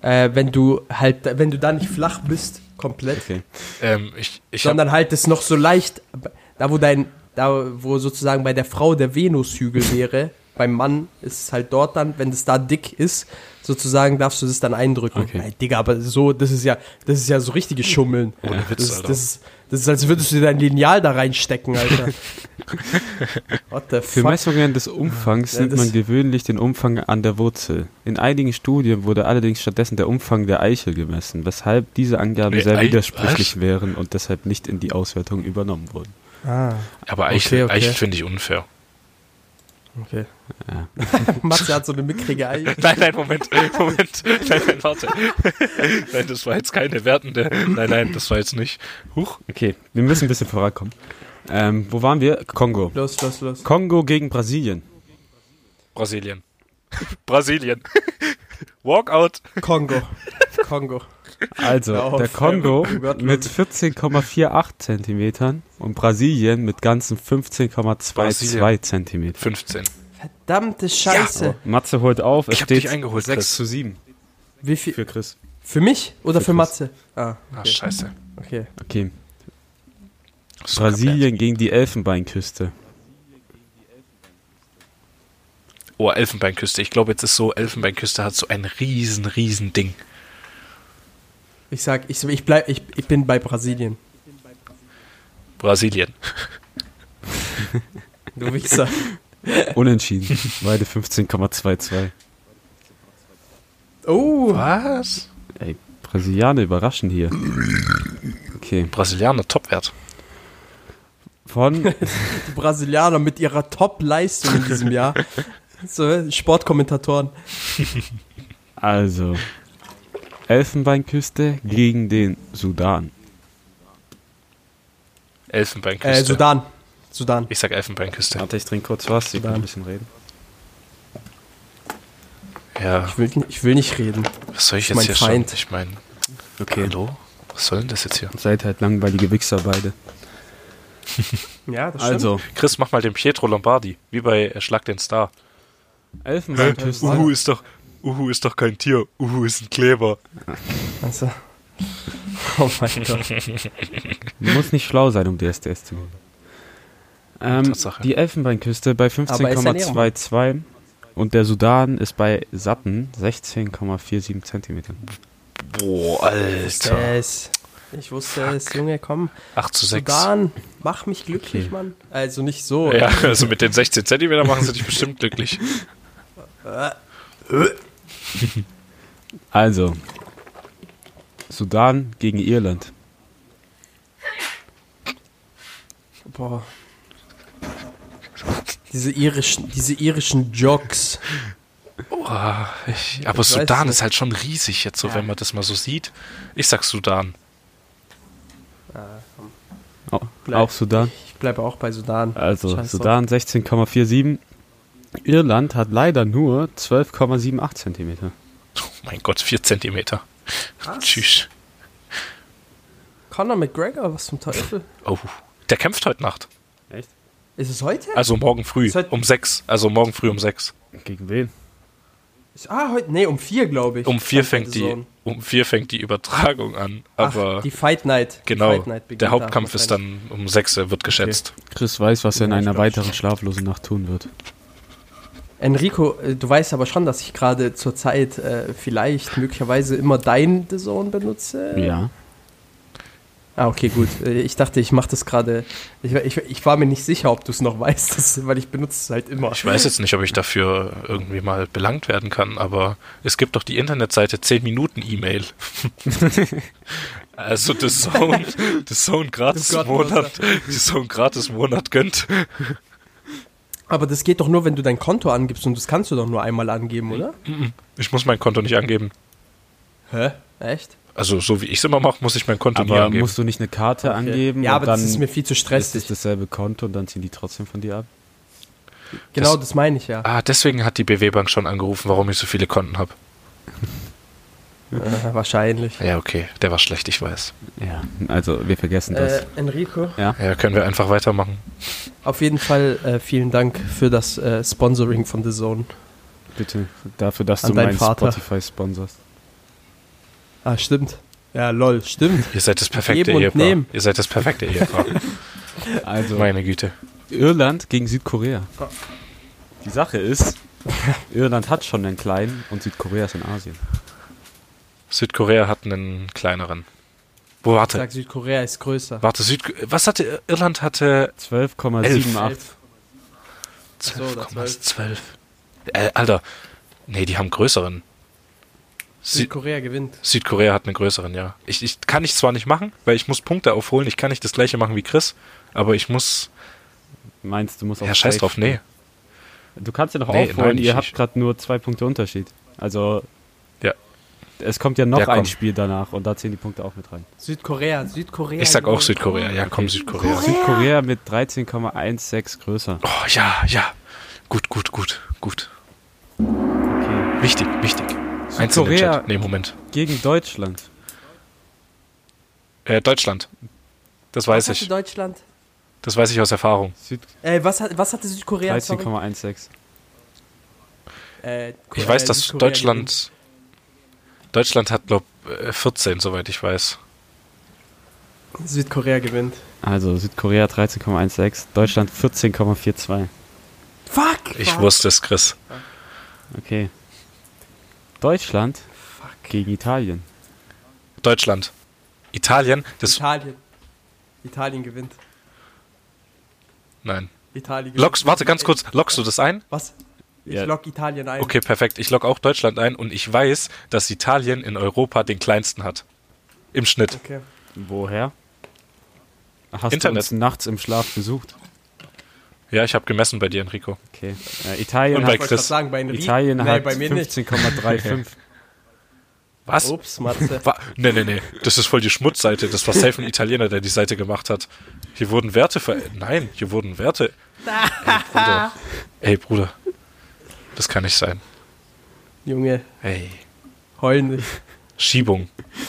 Äh, wenn du halt, wenn du da nicht flach bist, komplett, Okay. Ähm, ich ich sondern halt es noch so leicht, da wo dein, da wo sozusagen bei der Frau der Venushügel wäre, (laughs) beim Mann ist es halt dort dann, wenn es da dick ist, sozusagen darfst du das dann eindrücken. Okay. Ey, Digga, aber so, das ist ja, das ist ja so richtiges Schummeln. (laughs) Witz, das, ist, Alter. das, ist, das ist, als würdest du dir dein Lineal da reinstecken, Alter. (laughs) What the Für fuck? Messungen des Umfangs Ja, nimmt man gewöhnlich den Umfang an der Wurzel. In einigen Studien wurde allerdings stattdessen der Umfang der Eichel gemessen, weshalb diese Angaben Nee, sehr Ei- widersprüchlich wären und deshalb nicht in die Auswertung übernommen wurden. Ah, aber Eichel, Okay, okay. Eichel finde ich unfair. Okay. Ja. (laughs) Matze hat so eine mickrige Eichel. (laughs) Nein, nein, Moment, Moment. Nein, nein, warte. (laughs) Nein, das war jetzt keine wertende. Nein, nein, das war jetzt nicht. Huch. Okay, wir müssen ein bisschen vorankommen. Ähm, wo waren wir? Kongo. Los, los, los. Kongo gegen Brasilien. Brasilien. Brasilien. Walkout. Kongo. Kongo. Also, auf, der Kongo ey, Gott, mit 14,48 Zentimetern und Brasilien mit ganzen 15,22 Brasilien. Zentimetern. 15. Verdammte Scheiße. Matze holt auf, es Ich hab steht dich eingeholt, 6 Chris. zu 7 Wie viel? für Chris. Für mich oder Für für. Matze? Ah, Ah, okay. scheiße. okay. Okay, So Brasilien gegen die Elfenbeinküste. Oh, Elfenbeinküste. Ich glaube, jetzt ist so, Elfenbeinküste hat so ein riesen, riesen Ding. Ich sag, ich, ich, bleib, ich, ich bin bei Brasilien. Brasilien. (laughs) Du Wichser. Unentschieden. Beide 15,22. Oh, Was? Ey, Brasilianer überraschen hier. Okay. Brasilianer, Topwert. von (laughs) Die Brasilianer mit ihrer Top-Leistung in diesem Jahr. So, Sportkommentatoren. also Elfenbeinküste gegen den Sudan. Elfenbeinküste. Äh, Sudan. Sudan. Ich sag Elfenbeinküste. Warte, ich trinke kurz was, Sie können Sudan. ein bisschen reden. Ja, Ich will, ich will nicht reden. was soll ich jetzt mein hier Feind. schon? Ich meine, Okay. hallo? Was soll denn das jetzt hier? Seid halt langweilige Wichser beide. (laughs) Ja, das Also, Chris, mach mal den Pietro Lombardi, wie bei Schlag den Star. Elfenbeinküste. Uhu ist doch, Uhu ist doch kein Tier, Uhu ist ein Kleber. Also. (laughs) Oh mein Gott. Muss nicht schlau sein, um DSDS zu gehen. Ähm, die Elfenbeinküste bei Aber ist Ernährung. 15,22 und der Sudan ist bei satten 16,47 Zentimetern. Boah, Alter. Es. Ich wusste es, Junge, komm. 8 zu 6. Sudan, mach mich glücklich, Okay. Mann. Also nicht so. Ja, (laughs) also mit den 16 Zentimeter machen sie dich bestimmt glücklich. (laughs) Also, Sudan gegen Irland. Boah. Diese irischen, diese irischen Jogs. Boah, ich, aber Ich Sudan ist halt schon riesig jetzt so, Ja. wenn man das mal so sieht. Ich sag Sudan. Oh, Bleib- auch Sudan. Ich bleibe auch bei Sudan. Also, Scheiß. Sudan 16,47. Irland hat leider nur 12,78 Zentimeter. Oh mein Gott, 4 Zentimeter. Tschüss. Conor McGregor, was zum Teufel? Oh, der kämpft heute Nacht. Echt? Ist es heute? Also morgen früh, Ist heute- um 6. Also morgen früh um 6. Gegen wen? Ist, ah, heute, nee, um vier, glaube ich. Um 4 Stand bei fängt die, um vier fängt die Übertragung an. Aber Ach, die Fight Night. Genau, Fight Night der da Hauptkampf ist wahrscheinlich. dann um 6, wird geschätzt. Chris weiß, was er in einer weiteren schlaflosen Nacht tun wird. Enrico, äh, du weißt aber schon, dass ich gerade zur Zeit äh, vielleicht möglicherweise immer dein The Zone benutze. Ja. Ah, okay, gut. Äh, Ich dachte, ich mache das gerade. Ich, ich, ich war mir nicht sicher, ob du es noch (laughs) weißt, das, weil ich benutze es halt immer. Ich weiß jetzt nicht, ob ich dafür irgendwie mal belangt werden kann, aber es gibt doch die Internetseite 10 Minuten E-Mail. (laughs) also das Zone, das Zone gratis Monat, das Zone gratis Monat gönnt. Aber das geht doch nur, wenn du dein Konto angibst und das kannst du doch nur einmal angeben, oder? Ich muss mein Konto nicht angeben. Hä? Echt? Also so wie ich es immer mache, muss ich mein Konto nie Aber angeben. musst du nicht eine Karte Okay. angeben Ja, und aber dann das ist mir viel zu ist stressig. es dasselbe Konto und dann ziehen die trotzdem von dir ab? genau, das meine ich ja. ah, deswegen hat die BW Bank schon angerufen, warum ich so viele Konten habe. Äh, wahrscheinlich. Ja, okay, der war schlecht, ich weiß. Ja, also wir vergessen das. Äh, Enrico, Ja, können wir einfach weitermachen. auf jeden Fall äh, vielen Dank für das äh, Sponsoring von The Zone. Bitte, dafür, dass An du meinen Vater. Spotify sponsorst. Ah, stimmt. Ja, lol, stimmt. Ihr seid das perfekte Ehepaar. nehmen. Ihr seid das perfekte Ehepaar. (laughs) Also, Meine Güte. Irland gegen Südkorea. Die Sache ist, Irland hat schon einen kleinen und Südkorea ist in Asien. Südkorea hat einen kleineren. Wo, Ich warte. sag, Südkorea ist größer. Warte, Süd was hatte Irland hatte 12,78. So, oder 12,12. 12. Äh, Alter, nee, die haben größeren. Sü Südkorea gewinnt. Südkorea hat einen größeren, ja. Ich, ich kann ich zwar nicht machen, weil ich muss Punkte aufholen. Ich kann nicht das gleiche machen wie Chris, aber ich muss. Meinst du musst auch Ja, scheiß drauf, nee. Du kannst ja noch Nee, aufholen, nein, ihr ich- habt gerade nur zwei Punkte Unterschied. Also. Es kommt ja noch Ja, ein Spiel danach und da zählen die Punkte auch mit rein. Südkorea, Südkorea. Ich sag auch. Südkorea. Ja, komm, Südkorea. Südkorea mit 13,16 größer. Oh, ja, ja. Gut, gut, gut, gut. Okay. Wichtig, wichtig. Eins in den Südkorea Chat. Nee, Moment. gegen Deutschland. Äh, Deutschland. Das Was weiß hatte ich. Deutschland? Das weiß ich aus Erfahrung. Süd Äh, was, hat, was hatte Südkorea? Sorry? 13,16. Äh, Ich weiß, äh, dass Südkorea Deutschland. Deutschland hat, glaub, äh, 14, soweit ich weiß. Südkorea gewinnt. Also Südkorea 13,16, Deutschland 14,42. Fuck! Ich fuck. wusste es, Chris. Okay. Deutschland Fuck. gegen Italien. Deutschland. Italien, das. Italien. Italien gewinnt. Nein. Italien gewinnt. Lockst, warte ganz kurz, lockst du das ein? Was? Ich Ja. lock Italien ein. Okay, perfekt. Ich logge auch Deutschland ein und ich weiß, dass Italien in Europa den kleinsten hat. Im Schnitt. Okay. Woher? Hast Internet. du uns nachts im Schlaf besucht? Ja, ich habe gemessen bei dir, Enrico. Okay. Äh, Italien Und bei hat, Chris. sagen, bei Enrique. Italien nee, hat bei mir nicht. 15,35. (laughs) Was? Ups, Matze. Wa nee, nee, nee. Das ist voll die Schmutzseite. Das war safe ein Italiener, der die Seite gemacht hat. Hier wurden Werte ver... Nein, hier wurden Werte... (laughs) Ey, Bruder. Ey, Bruder. Das kann nicht sein. Junge, Ey. heulen nicht. Schiebung.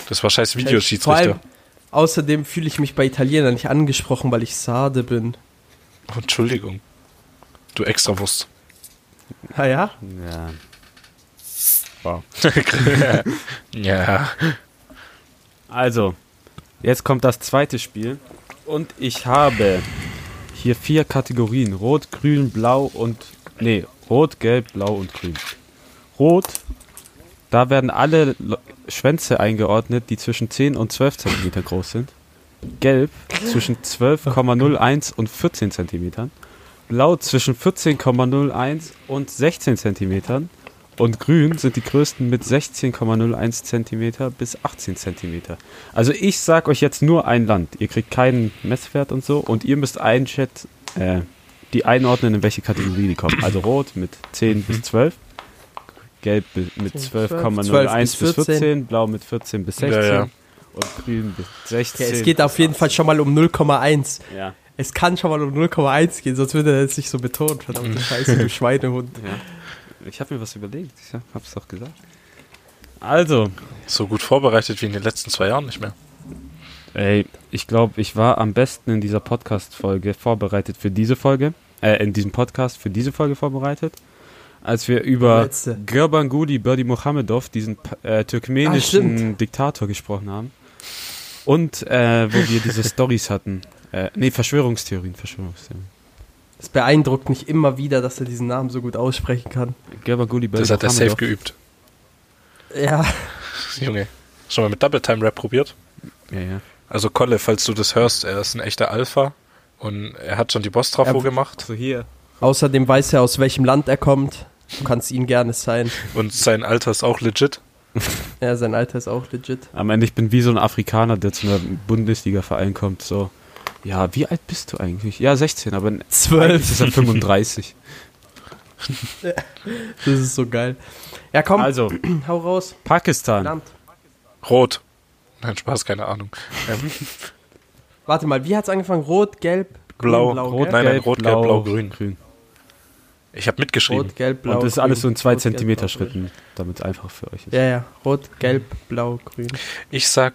Das war scheiß Vor allem, Videoschiedsrichter. außerdem fühle ich mich bei Italienern nicht angesprochen, weil ich Sade bin. Oh, Entschuldigung. Du Extrawurst. Ah ja? Ja. Wow. (laughs) ja. Also, jetzt kommt das zweite Spiel. Und ich habe hier vier Kategorien. Rot, Grün, Blau und... Nee, Rot, Gelb, Blau und Grün. Rot, da werden alle Lo- Schwänze eingeordnet, die zwischen 10 und 12 cm groß sind. Gelb (laughs) zwischen 12,01 und 14 cm. Blau zwischen 14,01 und 16 cm. Und grün sind die größten mit 16,01 cm bis 18 cm. Also ich sag euch jetzt nur ein Land. Ihr kriegt keinen Messwert und so und ihr müsst einschätzen, äh, die einordnen, in welche Kategorie die kommen. Also rot mit 10 bis 12, gelb mit 10, 12,01 bis 12 bis 14, blau mit 14 bis 16 Ja, ja. und grün bis 16. Okay, es geht auf jeden Fall schon mal um 0,1. Ja, Es kann schon mal um 0,1 gehen, sonst würde er jetzt nicht so betont. Verdammte Scheiße, du (laughs) Schweinehund. ja. Ich habe mir was überlegt. Ich hab's doch gesagt. Also, So gut vorbereitet wie in den letzten zwei Jahren nicht mehr. Ey, ich glaube, ich war am besten in dieser Podcast-Folge vorbereitet für diese Folge, äh, in diesem Podcast für diese Folge vorbereitet, als wir über Letzte. Gurbanguly Berdimuhamedov, diesen pa- äh, Ah, türkmenischen stimmt. Diktator, gesprochen haben. Und äh, wo wir diese (laughs) Stories hatten. Äh, nee, Verschwörungstheorien, Verschwörungstheorien. Es beeindruckt mich immer wieder, dass er diesen Namen so gut aussprechen kann. Gurbanguly Das hat er safe geübt. Ja. (laughs) Junge. Schon mal mit Double Time Rap probiert? Ja, ja. Also Kolle, falls du das hörst, er ist ein echter Alpha und er hat schon die Boss-Trafo gemacht So hier. Außerdem weiß er, aus welchem Land er kommt. Du kannst ihn gerne sein. und sein Alter ist auch legit. (laughs) Ja, sein Alter ist auch legit. Am Ende, ich bin wie so ein Afrikaner, der zu einem Bundesliga-Verein kommt, so. Ja, wie alt bist du eigentlich? Ja, 16, aber eigentlich ist Zwölf. er 35. (laughs) (laughs) Das ist so geil. Ja, komm, Also, (clears throat) hau raus. Pakistan. Verdammt. Rot. Nein, Spaß, keine Ahnung. Ähm, (laughs) Warte mal, wie hat's angefangen? Rot, gelb, grün, Blau. blau, Rot, gell? Nein, nein, gelb, rot, gelb, blau, grün. grün. ich habe mitgeschrieben. Rot, gelb, blau. Und das ist alles so in grün. 2 Rot, gelb, Zentimeter blau, Schritten, damit es einfach für euch ist. Ja, ja. Rot, gelb, blau, grün. Ich sag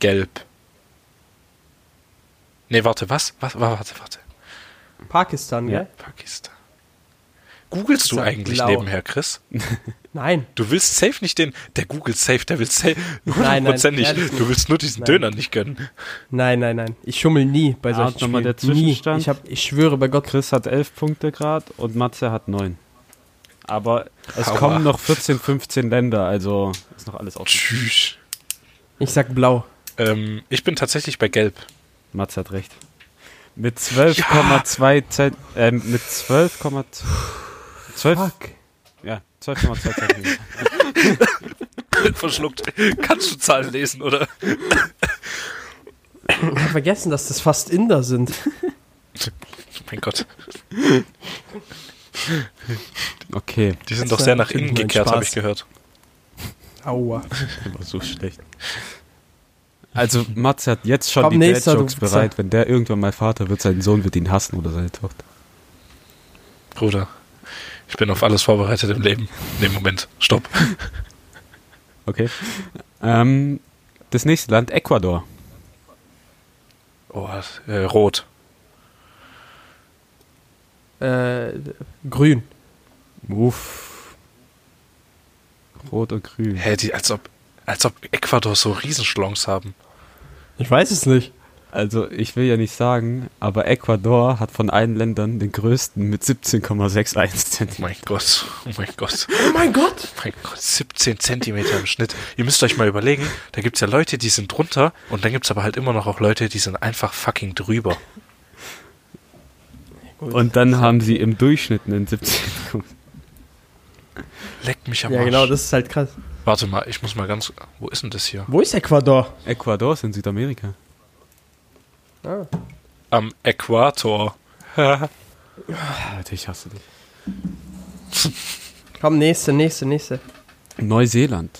gelb. Nee, warte, was? Was? Warte, warte. Pakistan, Ja. gell? Pakistan. Googlest du eigentlich blau. nebenher, Chris? (laughs) Nein. Du willst safe nicht den, der googelt safe, der will safe, Nein, nein, hundertprozentig. Du willst nur diesen Nein. Döner nicht gönnen. Nein, nein, nein. Ich schummel nie bei Ah, solchen und nochmal der Spielen. Nie. Zwischenstand? Ich, hab, ich schwöre bei Gott. Chris hat 11 Punkte gerade und Matze hat 9. Aber es Aua. kommen noch 14, 15 Länder, also ist noch alles offen. Tschüss. Ich sag blau. Ähm, ich bin tatsächlich bei gelb. Matze hat recht. Mit 12,2 Zent, ähm, mit 12,2 12, Fuck. ja, 12,2 Zentimeter. (laughs) Verschluckt. Kannst du Zahlen lesen, oder? Ich hab vergessen, dass das fast Inder sind. Mein Gott. Okay, Die sind Das doch sehr nach innen gekehrt, habe ich gehört. Aua. war so schlecht. Also Matze hat jetzt schon Komm, die Dad-Jokes bereit. Wenn der irgendwann mal Vater wird, sein Sohn wird ihn hassen oder seine Tochter. Bruder, ich bin auf alles vorbereitet im Leben. Nee, Moment. Stopp. (laughs) Okay. Ähm, das nächste Land, Ecuador. Oh, äh, rot. Äh, grün. Uff. Rot und grün. Hä, die, als ob, als ob Ecuador so Riesenschlons haben. Ich weiß es nicht. Also, ich will ja nicht sagen, aber Ecuador hat von allen Ländern den größten mit 17,61 Oh Zentimeter. mein Gott. Oh mein Gott. Oh mein Gott. Mein Gott, 17 Zentimeter im Schnitt. Ihr müsst euch mal überlegen, da gibt's ja Leute, die sind drunter und dann gibt's aber halt immer noch auch Leute, die sind einfach fucking drüber. Und dann haben sie im Durchschnitt einen 17. Leck mich am Ja, Arsch. genau, das ist halt krass. Warte mal, ich muss mal ganz. Wo ist denn das hier? Wo ist Ecuador? Ecuador ist in Südamerika. Ah. Am Äquator. Alter, ich hasse dich. Komm, nächste, nächste, nächste. Neuseeland.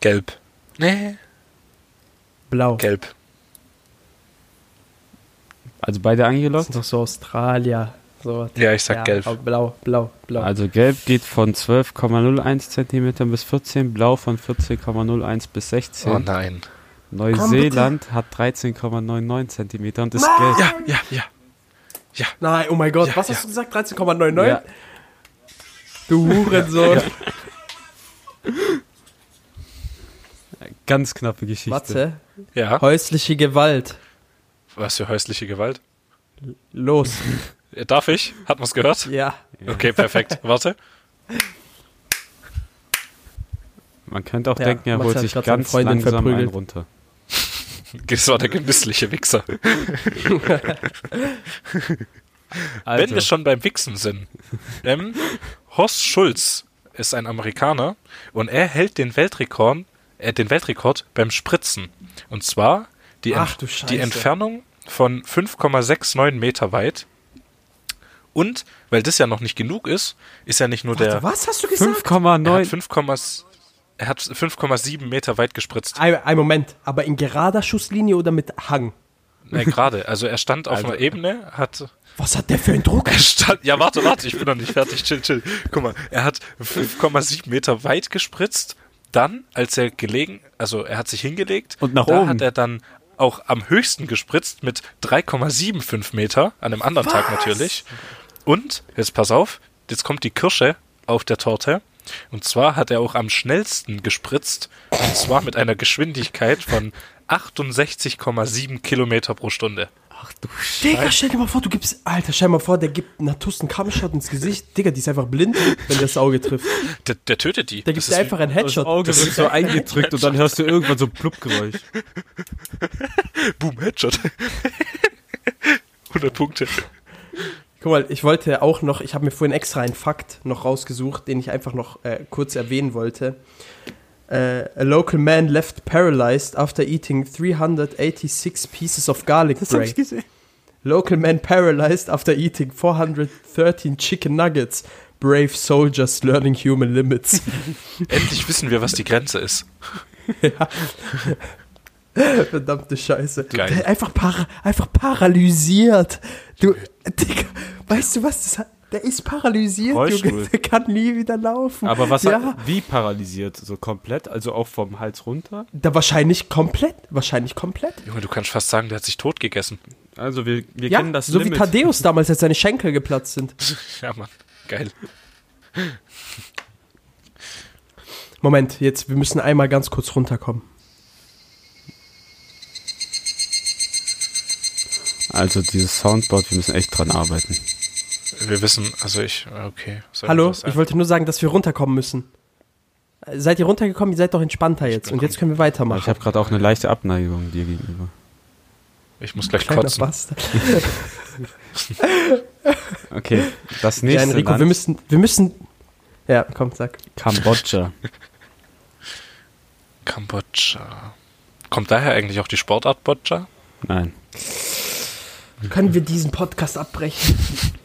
Gelb. Nee. Blau. Gelb. Also beide Das eingeloggt. ist doch so Australier. So. Ja, ich sag gelb. aber Blau, blau, blau. Also gelb geht von 12,01 cm bis 14, blau von 14,01 bis 16. Oh nein. Neuseeland hat 13,99 cm und ist Nein! gelb. Ja, ja, ja. Nein, oh mein Gott, Ja, was ja. hast du gesagt? 13,99? Ja. Du Hurensohn. Ganz knappe Geschichte. Matze, Ja. häusliche Gewalt. Was für häusliche Gewalt? Los. Darf ich? Hat man's gehört? Ja. Okay, perfekt. (laughs) Warte. Man könnte auch Ja, denken, er Matze holt sich ganz langsam einen verprügelt. runter. (laughs) Das war der genüssliche Wichser. (laughs) Also, Wenn wir schon beim Wichsen sind. Ähm, Horst Schulz ist ein Amerikaner und er hält den Weltrekord, äh, den Weltrekord beim Spritzen. Und zwar die, Ach Ent- die Entfernung von 5,69 Meter weit. Und weil das ja noch nicht genug ist, ist er nicht nur der. Warte, was hast du gesagt? 5,9. Er hat 5,s er hat 5,7 Meter weit gespritzt. Ein, ein Moment, aber in gerader Schusslinie oder mit Hang? Nein, gerade. Also er stand auf Also- einer Ebene, hat Was hat der für einen Druck? Er stand, ja, warte, warte, ich bin noch nicht fertig, chill, chill. Guck mal, er hat 5,7 Meter weit gespritzt. Dann, als er gelegen, also er hat sich hingelegt. Und nach da oben. hat er dann auch am höchsten gespritzt mit 3,75 Meter, an einem anderen Tag natürlich. Und, jetzt pass auf, jetzt kommt die Kirsche auf der Torte. Und zwar hat er auch am schnellsten gespritzt. Und zwar mit einer Geschwindigkeit von 68,7 Kilometer pro Stunde. Ach du Digga, stell dir mal vor, du gibst. Alter, stell dir mal vor, der gibt Natus einen Kammshot ins Gesicht. Digga, die ist einfach blind, wenn der das Auge trifft. Der, der tötet die. Der Das gibt dir einfach einen Das Headshot. Auge wird so eingedrückt und dann hörst du irgendwann so ein Pluppgeräusch. Boom, Headshot. (laughs) 100 Punkte. Guck mal, ich wollte auch noch, ich habe mir vorhin extra einen Fakt noch rausgesucht, den ich einfach noch äh, kurz erwähnen wollte. Äh, a local man left paralyzed after eating 386 pieces of garlic bread. gesehen. Local man paralyzed after eating 413 chicken nuggets. Brave soldiers learning human limits. (laughs) Endlich wissen wir, was die Grenze ist. (laughs) (laughs) (laughs) Verdammte Scheiße. Geil. Der einfach, para einfach paralysiert. Du, Digga, weißt du was? Das hat, der ist paralysiert, Rollstuhl. Junge. (laughs) Der kann nie wieder laufen. Aber was ja, hat, wie paralysiert? So komplett? Also auch vom Hals runter? da wahrscheinlich komplett. Wahrscheinlich komplett. Junge, du kannst fast sagen, der hat sich tot gegessen. Also wir, wir Ja, kennen das so Limit. wie Thaddeus (laughs) damals, als seine Schenkel geplatzt sind. Ja, Mann. Geil. Moment, jetzt, wir müssen einmal ganz kurz runterkommen. Also dieses Soundboard, wir müssen echt dran arbeiten. Wir wissen, also ich, okay. Soll Hallo, ich wollte nur sagen, dass wir runterkommen müssen. Seid ihr runtergekommen? Ihr seid doch entspannter jetzt. Und jetzt können wir weitermachen. Ich habe gerade auch eine leichte Abneigung dir gegenüber. ich muss gleich Kleiner kotzen. Bastard. (laughs) Okay, das Ja, nächste Enrico, wir Land, müssen, wir müssen. Ja, komm, sag. Kambodscha. Kambodscha. Kommt daher eigentlich auch die Sportart Boccia? Nein. Können wir diesen Podcast abbrechen? (laughs)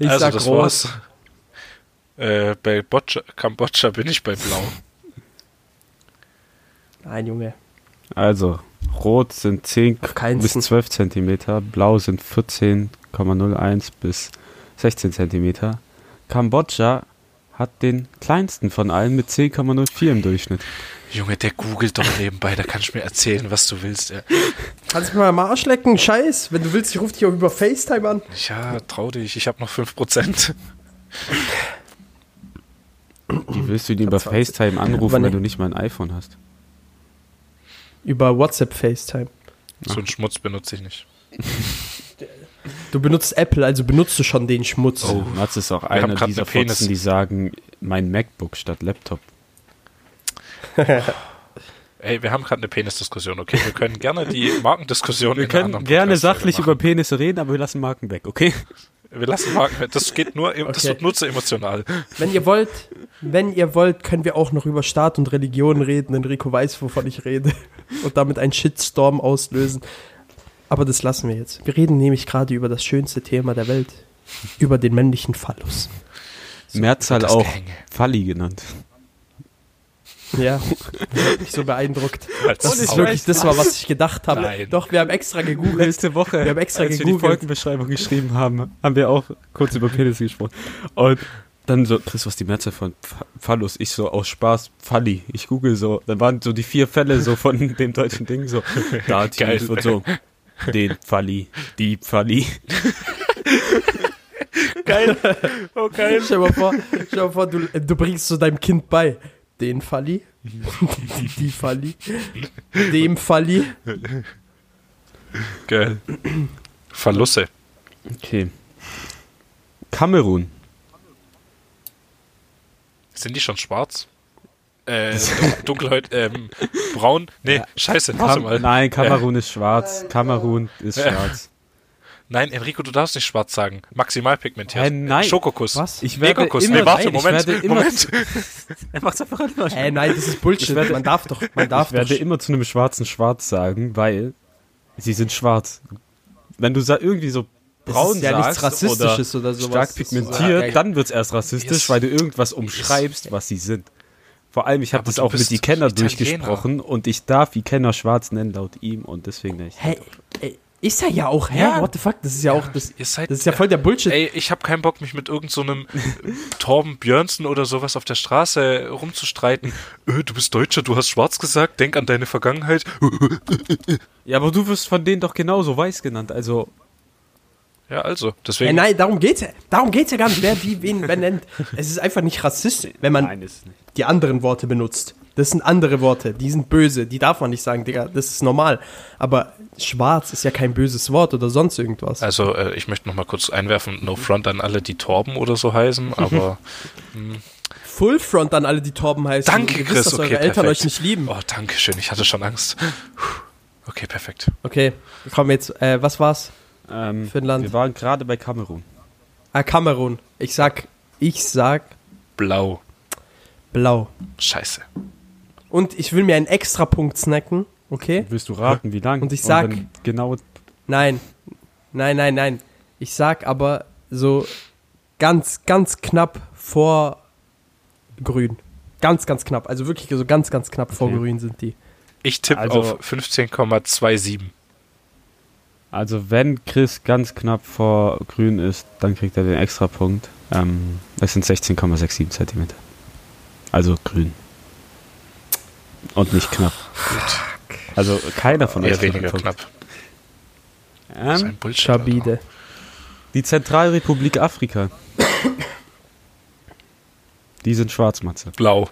ich also, sag das rot. war's. Äh, bei Boccia, Kambodscha bin ich bei Blau. Nein, Junge. Also, rot sind 10 Auf keinen bis Fall. 12 Zentimeter, blau sind 14,01 bis 16 Zentimeter. Kambodscha hat den kleinsten von allen mit 10,04 im Durchschnitt. Junge, der googelt doch nebenbei, da kannst du mir erzählen, was du willst. Ja, Kannst du mir mal am Arsch lecken? Scheiß. Wenn du willst, ich rufe dich auch über FaceTime an. ja trau dich, ich habe noch 5%. Wie willst du ihn über 20. FaceTime anrufen, Aber wenn nee. du nicht mal ein iPhone hast? Über WhatsApp FaceTime. So einen Schmutz benutze ich nicht. (laughs) Du benutzt Apple, also benutzt du schon den Schmutz. Oh. Mats ist auch haben einer dieser. Fotzen, die sagen, mein MacBook statt Laptop. (laughs) Ey, wir haben gerade eine Penisdiskussion, okay? Wir können gerne die Markendiskussion Wir können gerne sachlich machen. über Penisse reden, aber wir lassen Marken weg, okay? Wir lassen Haken. Das geht nur, (laughs) das Okay. wird nur zu emotional. Wenn ihr wollt, wenn ihr wollt, können wir auch noch über Staat und Religion reden. Enrico weiß, wovon ich rede. (laughs) Und damit einen Shitstorm auslösen. Aber das lassen wir jetzt. Wir reden nämlich gerade über das schönste Thema der Welt. Über den männlichen Phallus. Mehrzahl das auch Gehänge. Falli genannt. Ja, das hat mich so beeindruckt. (laughs) Das ist wirklich das war, was ich gedacht habe. Nein. Doch, wir haben extra gegoogelt. Letzte Woche, Wir haben extra als wir die gegoogelt. Folgenbeschreibung geschrieben haben, haben wir auch kurz über Penis gesprochen. Und dann so, Chris, was ist die Mehrzahl von Ph- Phallus? Ich so, aus Spaß, Falli. Ich google so, dann waren so die vier Fälle so von dem deutschen Ding so, (laughs) Geil. und so, den Falli, die Falli. Geil. Oh, geil. Stell mal vor, stell mal vor du, du bringst so deinem Kind bei. Den Falli, die, die Falli, dem Falli. Geil. Verlusse. Okay. Kamerun. Sind die schon schwarz? Äh, dunkelhäut, ähm, braun? Nee, scheiße, warte Kam mal. Nein, Kamerun ist schwarz. Kamerun ist Ja. schwarz. (laughs) Nein, Enrico, du darfst nicht schwarz sagen. Maximal pigmentiert. Hä, nein. Schokokuss. Was? Ich werde immer, Nee, warte, nein, Moment, ich werde immer, Moment. (laughs) er macht's einfach immer Äh, nein, das ist Bullshit. Werde- man darf doch, man (laughs) darf Ich werde doch. immer zu einem schwarzen Schwarz sagen, weil sie sind schwarz. Wenn du irgendwie so braun ist ja nichts sagst Rassistisches oder, oder sowas. stark Das ist- pigmentiert, Ja, dann wird's erst rassistisch, Yes. weil du irgendwas umschreibst, was sie sind. Vor allem, ich habe das auch mit Italiener. durchgesprochen und ich darf Ikenner schwarz nennen laut ihm und deswegen nicht. Hä, ey, ist er ja auch, hä? Ja. What the fuck? Das ist ja auch, das, seid, das ist ja voll der Bullshit. Ey, ich habe keinen Bock, mich mit irgendeinem so einem (laughs) Torben Björnsen oder sowas auf der Straße rumzustreiten. Äh, du bist Deutscher, du hast schwarz gesagt, denk an deine Vergangenheit. Ja, aber du wirst von denen doch genauso weiß genannt, also Ja, also, deswegen. nein, darum geht's ja. Darum geht's ja gar nicht, wer wie wen benennt. Es ist einfach nicht rassistisch, wenn man nicht. die anderen Worte benutzt. Das sind andere Worte, die sind böse, die darf man nicht sagen, Digga, das ist normal. Aber schwarz ist ja kein böses Wort oder sonst irgendwas. Also, äh, ich möchte noch mal kurz einwerfen, no front an alle, die Torben oder so heißen, (laughs) aber Full Front an alle, die Torben heißen. danke, ihr Chris, wisst, dass okay, eure Eltern perfekt. euch nicht lieben. Oh, danke schön, ich hatte schon Angst. Puh. Okay, perfekt. Okay, wir jetzt, äh, was war's? Ähm, Für ein Land. Wir waren gerade bei Kamerun. Ah, Kamerun. Ich sag, ich sag Blau. blau. Scheiße. Und ich will mir einen extra Punkt snacken, okay? Willst du raten, wie lang? Und ich sag- dann genau Nein. Nein, nein, nein. Ich sag aber so ganz, ganz knapp vor grün. Ganz, ganz knapp. Also wirklich so ganz, ganz knapp vor Okay. grün sind die. Ich tippe Also- auf 15,27. Also wenn Chris ganz knapp vor grün ist, dann kriegt er den Extrapunkt. Ähm, das sind 16,67 Zentimeter. Also grün. Und nicht knapp. Also keiner von euch weniger knapp. Das ist Ähm, ein Bullshit. Alter. Schabide. die Zentralrepublik Afrika. Die sind Schwarzmatze. Blau.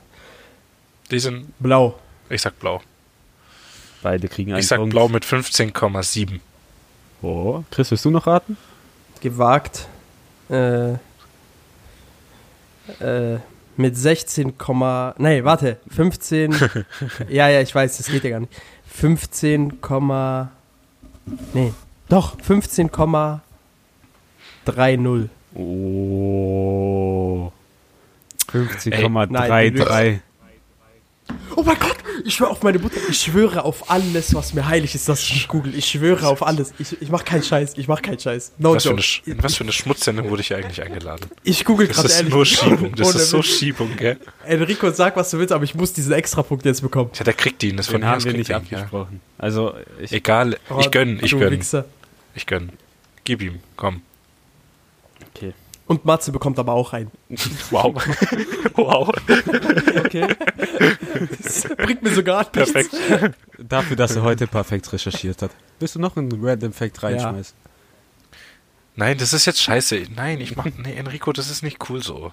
Die sind, Blau. ich sag blau. Beide kriegen einen Ich sag Punkt. blau mit 15,7. Oh. Chris, willst du noch raten? Gewagt. Äh, äh, mit 16, nee, warte, 15, (laughs) ja, ja, ich weiß, das geht ja gar nicht. 15, nee, doch, 15,30. Oh. nein, 15,33. Oh mein Gott, ich schwöre auf meine Mutter, ich schwöre auf alles, was mir heilig ist, dass ich nicht google. Ich schwöre auf alles. Ich, ich mach keinen Scheiß, ich mach keinen Scheiß. No Was für, eine, joke. Sch- in was für eine Schmutzsendung wurde ich eigentlich eingeladen? Ich google Das gerade ist ehrlich. nur Schiebung. Das (laughs) ist so. Schiebung, gell? Enrico, sag, was du willst, aber ich muss diesen Extrapunkt jetzt bekommen. Ja, der kriegt ihn. Das von Den haben wir nicht ihn, ja. abgesprochen. Also, ich, Egal, ich gönn, ich gönn, ich gönn. Gib ihm, komm. okay. Und Matze bekommt aber auch einen. (laughs) Wow. wow. Okay. das bringt mir sogar nichts. Perfekt. Dafür, dass er heute perfekt recherchiert hat. Willst du noch einen Random Fact reinschmeißen? Nein, das ist jetzt scheiße. Nein, ich mach. Nee, Enrico, das ist nicht cool so.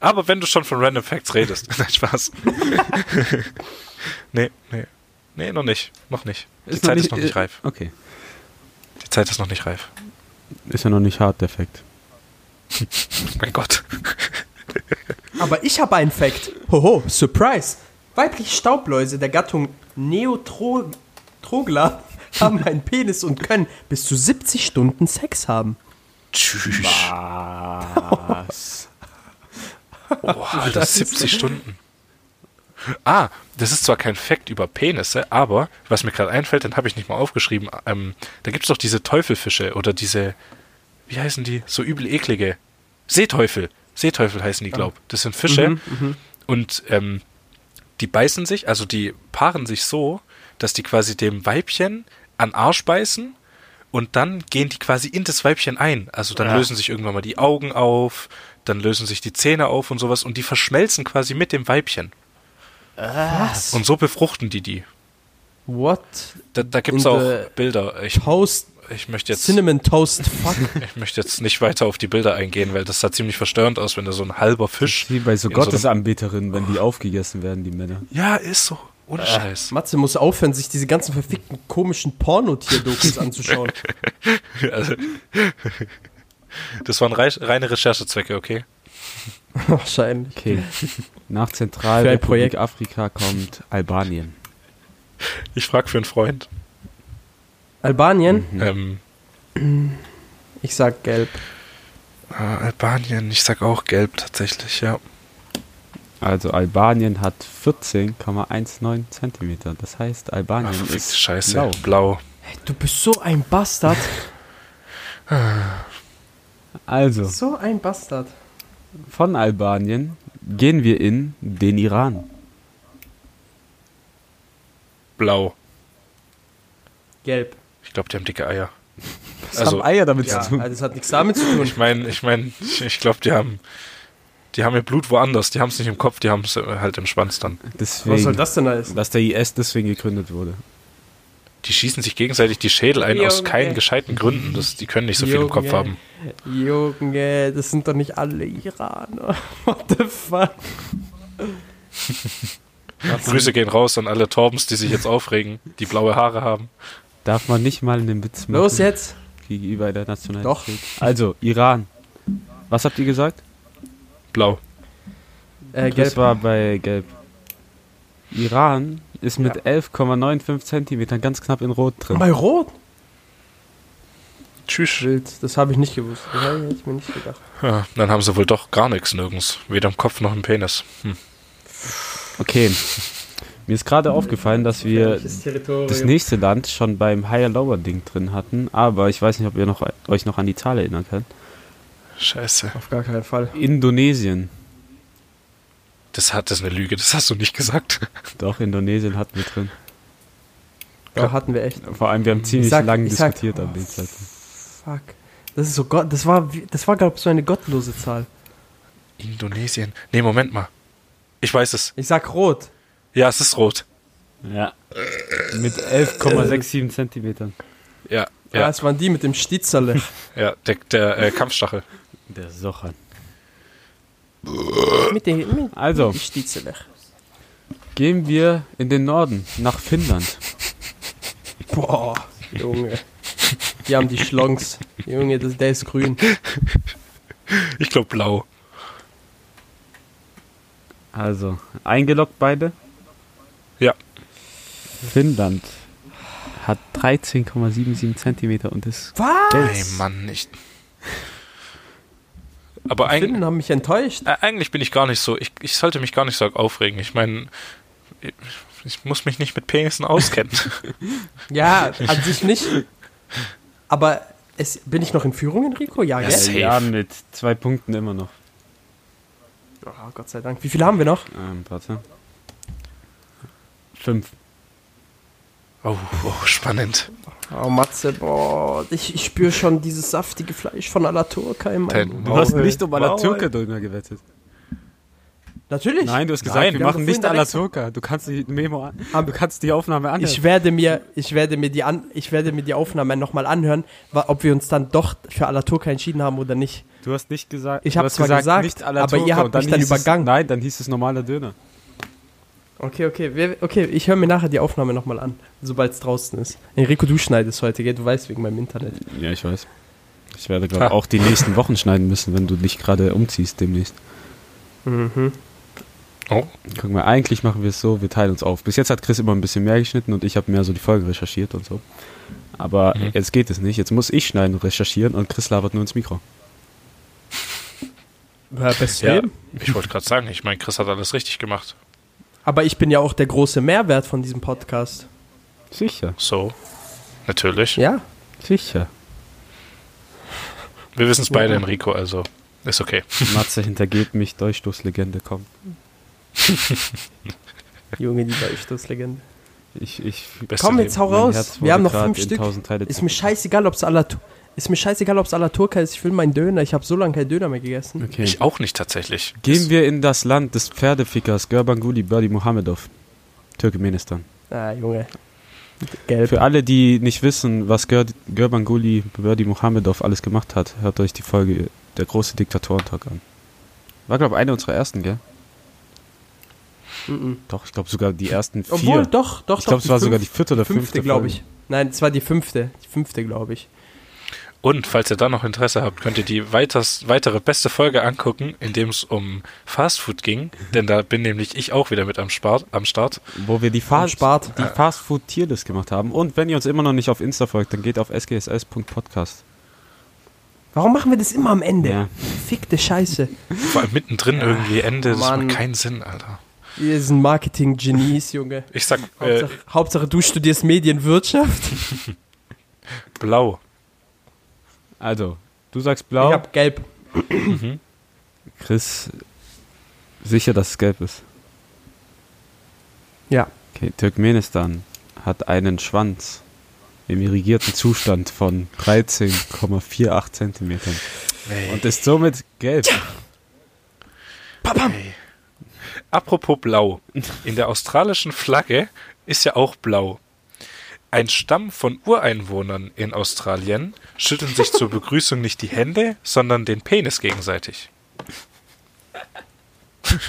Aber wenn du schon von Random Facts redest. (laughs) Nein, Spaß. (laughs) nee, nee. Nee, noch nicht. Noch nicht. Die Ist noch Zeit nicht- ist noch nicht äh, reif. Okay. Die Zeit ist noch nicht reif. Ist ja noch nicht hart, der Fact. Mein Gott. Aber ich habe einen Fact. Hoho, Surprise. Weibliche Staubläuse der Gattung Neotrogla haben einen Penis und können bis zu 70 Stunden Sex haben. Tschüss. Was? Oh, Alter, 70 Stunden. Ah, das ist zwar kein Fakt über Penisse, aber was mir gerade einfällt, den habe ich nicht mal aufgeschrieben. Ähm, da gibt es doch diese Teufelfische oder diese, wie heißen die? So übel eklige. Seeteufel. Seeteufel heißen die, glaub. Das sind Fische. Mhm, Und ähm, die beißen sich, also die paaren sich so, dass die quasi dem Weibchen an Arsch beißen und dann gehen die quasi in das Weibchen ein. Also dann Ja. lösen sich irgendwann mal die Augen auf, dann lösen sich die Zähne auf und sowas und die verschmelzen quasi mit dem Weibchen. Was? Und so befruchten die die. What? Da, da gibt's Und, auch Bilder. Ich, Toast, ich möchte jetzt Cinnamon Toast, fuck. (laughs) ich möchte jetzt nicht weiter auf die Bilder eingehen, weil das sah ziemlich verstörend aus, wenn da so ein halber Fisch. Wie bei so in so Gottesanbeterinnen, wenn die aufgegessen werden, die Männer. Ja, ist so. Ohne Scheiß. Matze muss aufhören, sich diese ganzen verfickten komischen Pornotier-Dokus (laughs) anzuschauen. Also, das waren rei reine Recherchezwecke, okay? (laughs) Wahrscheinlich. Okay. Nach Zentralrepublik Projekt. Afrika kommt Albanien. Ich frage für einen Freund. Albanien? Ähm, Ich sag gelb. ah, Albanien, ich sag auch gelb tatsächlich, ja. Also Albanien hat 14,19 Zentimeter. Das heißt, Albanien Ach, ist Scheiße. blau. Blau. Du bist so ein Bastard. (laughs) Also, So ein Bastard. von Albanien gehen wir in den Iran. Blau. Gelb. Ich glaube, die haben dicke Eier. Was Also, haben Eier damit Ja, zu tun? also das hat nichts damit zu tun. Ich meine, ich meine, ich, ich glaube, die haben, die haben ihr Blut woanders. Die haben es nicht im Kopf, die haben es halt im Schwanz dann. Deswegen, Was soll das denn heißen? dass der IS deswegen gegründet wurde. Die schießen sich gegenseitig die Schädel ein aus Junge. keinen gescheiten Gründen. Das, die können nicht so viel im Kopf Junge. haben. Junge, das sind doch nicht alle Iraner. (laughs) What the fuck? (laughs) Grüße gehen raus an alle Torbens, die sich jetzt aufregen, die blaue Haare haben. Darf man nicht mal einen Witz machen Los jetzt. gegenüber der Nationalität? Doch. Also, Iran. Was habt ihr gesagt? Blau. Äh, Das gelb. war bei Gelb. Iran ist mit Ja. 11,95 Zentimetern ganz knapp in Rot drin. Bei Rot? Tschüss. Wild. Das habe ich nicht gewusst. Das hätte ich mir nicht gedacht. Ja, dann haben sie wohl doch gar nichts nirgends. Weder im Kopf noch im Penis. Hm. Okay. Mir ist gerade aufgefallen, dass wir das nächste Land schon beim Higher-Lower-Ding drin hatten, aber ich weiß nicht, ob ihr noch, euch noch an die Zahl erinnern könnt. Scheiße. Auf gar keinen Fall. Indonesien. Das hat das ist eine Lüge, das hast du nicht gesagt. (laughs) Doch, Indonesien hatten wir drin. Ja, hatten wir echt. Vor allem, wir haben ziemlich sag- lange ich sag- diskutiert an dem Zeitpunkt. Fuck. Das ist so Gott. Das war, das war glaube ich so eine gottlose Zahl. Indonesien. Nee, Moment mal. Ich weiß es. Ich sag rot. Ja, es ist rot. Ja. Mit 11,67 Zentimetern. Ja, Ja, ja, es waren die mit dem Stitzerle. (laughs) ja. Der, der äh, Kampfstachel. Der Socher. mit dem mit Also, Stitzerle. gehen wir in den Norden, nach Finnland. Boah, Junge. Die haben die Schlons. Junge, das, der ist grün. Ich glaube blau. Also, eingeloggt beide. Ja. Finnland hat 13,77 Zentimeter und ist Was? Ey, Mann, nicht. Aber eigentlich, Finnen haben mich enttäuscht. äh, eigentlich bin ich gar nicht so. Ich, ich sollte mich gar nicht so aufregen. Ich meine, ich, ich muss mich nicht mit Penissen auskennen. (laughs) Ja, an sich nicht. Aber es, bin ich noch in Führung, Enrico? Ja, Ja, gell? safe. ja mit zwei Punkten immer noch. Oh, Gott sei Dank. Wie viele haben wir noch? Ähm, warte. Fünf. oh, oh, spannend. Oh, Matze, boah. Ich, ich spüre schon dieses saftige Fleisch von Alaturka in meinem Ten- Du hast nicht um. Alaturka Döner gewettet. Natürlich. Nein, du hast gesagt, Nein, wir machen nicht Alaturka. Du kannst die Memo an, du kannst die Aufnahme anhören. Ich werde mir, ich werde mir die an, ich werde mir die Aufnahme nochmal anhören, ob wir uns dann doch für Alaturka entschieden haben oder nicht. du hast nicht gesagt. Ich du hab hast zwar gesagt, nicht aber ihr habt mich dann übergangen. Es, nein, dann hieß es normaler Döner. Okay, okay, wir, okay. Ich höre mir nachher die Aufnahme nochmal an, sobald es draußen ist. Enrico, du schneidest heute, gell? Du weißt wegen meinem Internet. Ja, ich weiß. Ich werde, glaube ich, auch die nächsten Wochen schneiden müssen, wenn du dich gerade umziehst demnächst. Mhm. Oh, Guck mal, eigentlich machen wir es so, wir teilen uns auf. Bis jetzt hat Chris immer ein bisschen mehr geschnitten und ich habe mehr so die Folge recherchiert und so. Aber Mhm. jetzt geht es nicht. Jetzt muss ich schneiden und recherchieren und Chris labert nur ins Mikro. Ja, best Ja, ich wollte gerade sagen, ich meine, Chris hat alles richtig gemacht. Aber ich bin ja auch der große Mehrwert von diesem Podcast. Sicher, So, natürlich. Ja. sicher. Wir wissen es beide, Ja. Enrico, also ist okay. (laughs) Matze hintergeht mich, Durchstoßlegende, komm. (laughs) Junge, die Durchstoßlegende. Ich, ich, Komm, jetzt hau raus. Wir haben noch fünf Stück. Ist mir scheißegal, ob's Alatur ist mir scheißegal, ob's Alaturka ist. Ich will meinen Döner. Ich habe so lange keinen Döner mehr gegessen. Okay. Ich auch nicht tatsächlich. Gehen wir in das Land des Pferdefickers Gurbanguly Berdi Mohamedov, Turkmenistan. Ah, Junge. Gelb. Für alle, die nicht wissen, was Gur Gurbanguly Berdi Mohamedov alles gemacht hat, hört euch die Folge Der große Diktatorentag an. War, glaube ich, eine unserer ersten, gell? Mhm. Doch, ich glaube sogar die ersten vier. Obwohl, doch, doch, ich glaube, doch. es war die sogar fünf- die vierte oder fünfte, fünfte, glaube ich. Nein, es war die fünfte. Die fünfte, glaube ich. Und falls ihr da noch Interesse habt, könnt ihr die weiters, weitere beste Folge angucken, in dem es um Fastfood ging. Denn da bin nämlich ich auch wieder mit am, Spart, am Start. Wo wir die, Fast Spart. die Fast Food Tierlist gemacht haben. Und wenn ihr uns immer noch nicht auf Insta folgt, dann geht auf sgss.podcast. Warum machen wir das immer am Ende? Ja. Fickte Scheiße. (laughs) Vor allem mittendrin irgendwie Ende. Das Mann. macht keinen Sinn, Alter. Wir sind Marketing-Genies, Junge. Ich sag äh, Hauptsache, Hauptsache, du studierst Medienwirtschaft. (laughs) blau. Also, du sagst Ich blau. hab gelb. Chris, sicher, dass es gelb ist. Ja. Okay, Turkmenistan hat einen Schwanz im irrigierten Zustand von 13,48 Zentimetern und ist somit gelb. Hey. Apropos blau. In der australischen Flagge ist ja auch blau. Ein Stamm von Ureinwohnern in Australien schütteln sich zur Begrüßung nicht die Hände, sondern den Penis gegenseitig.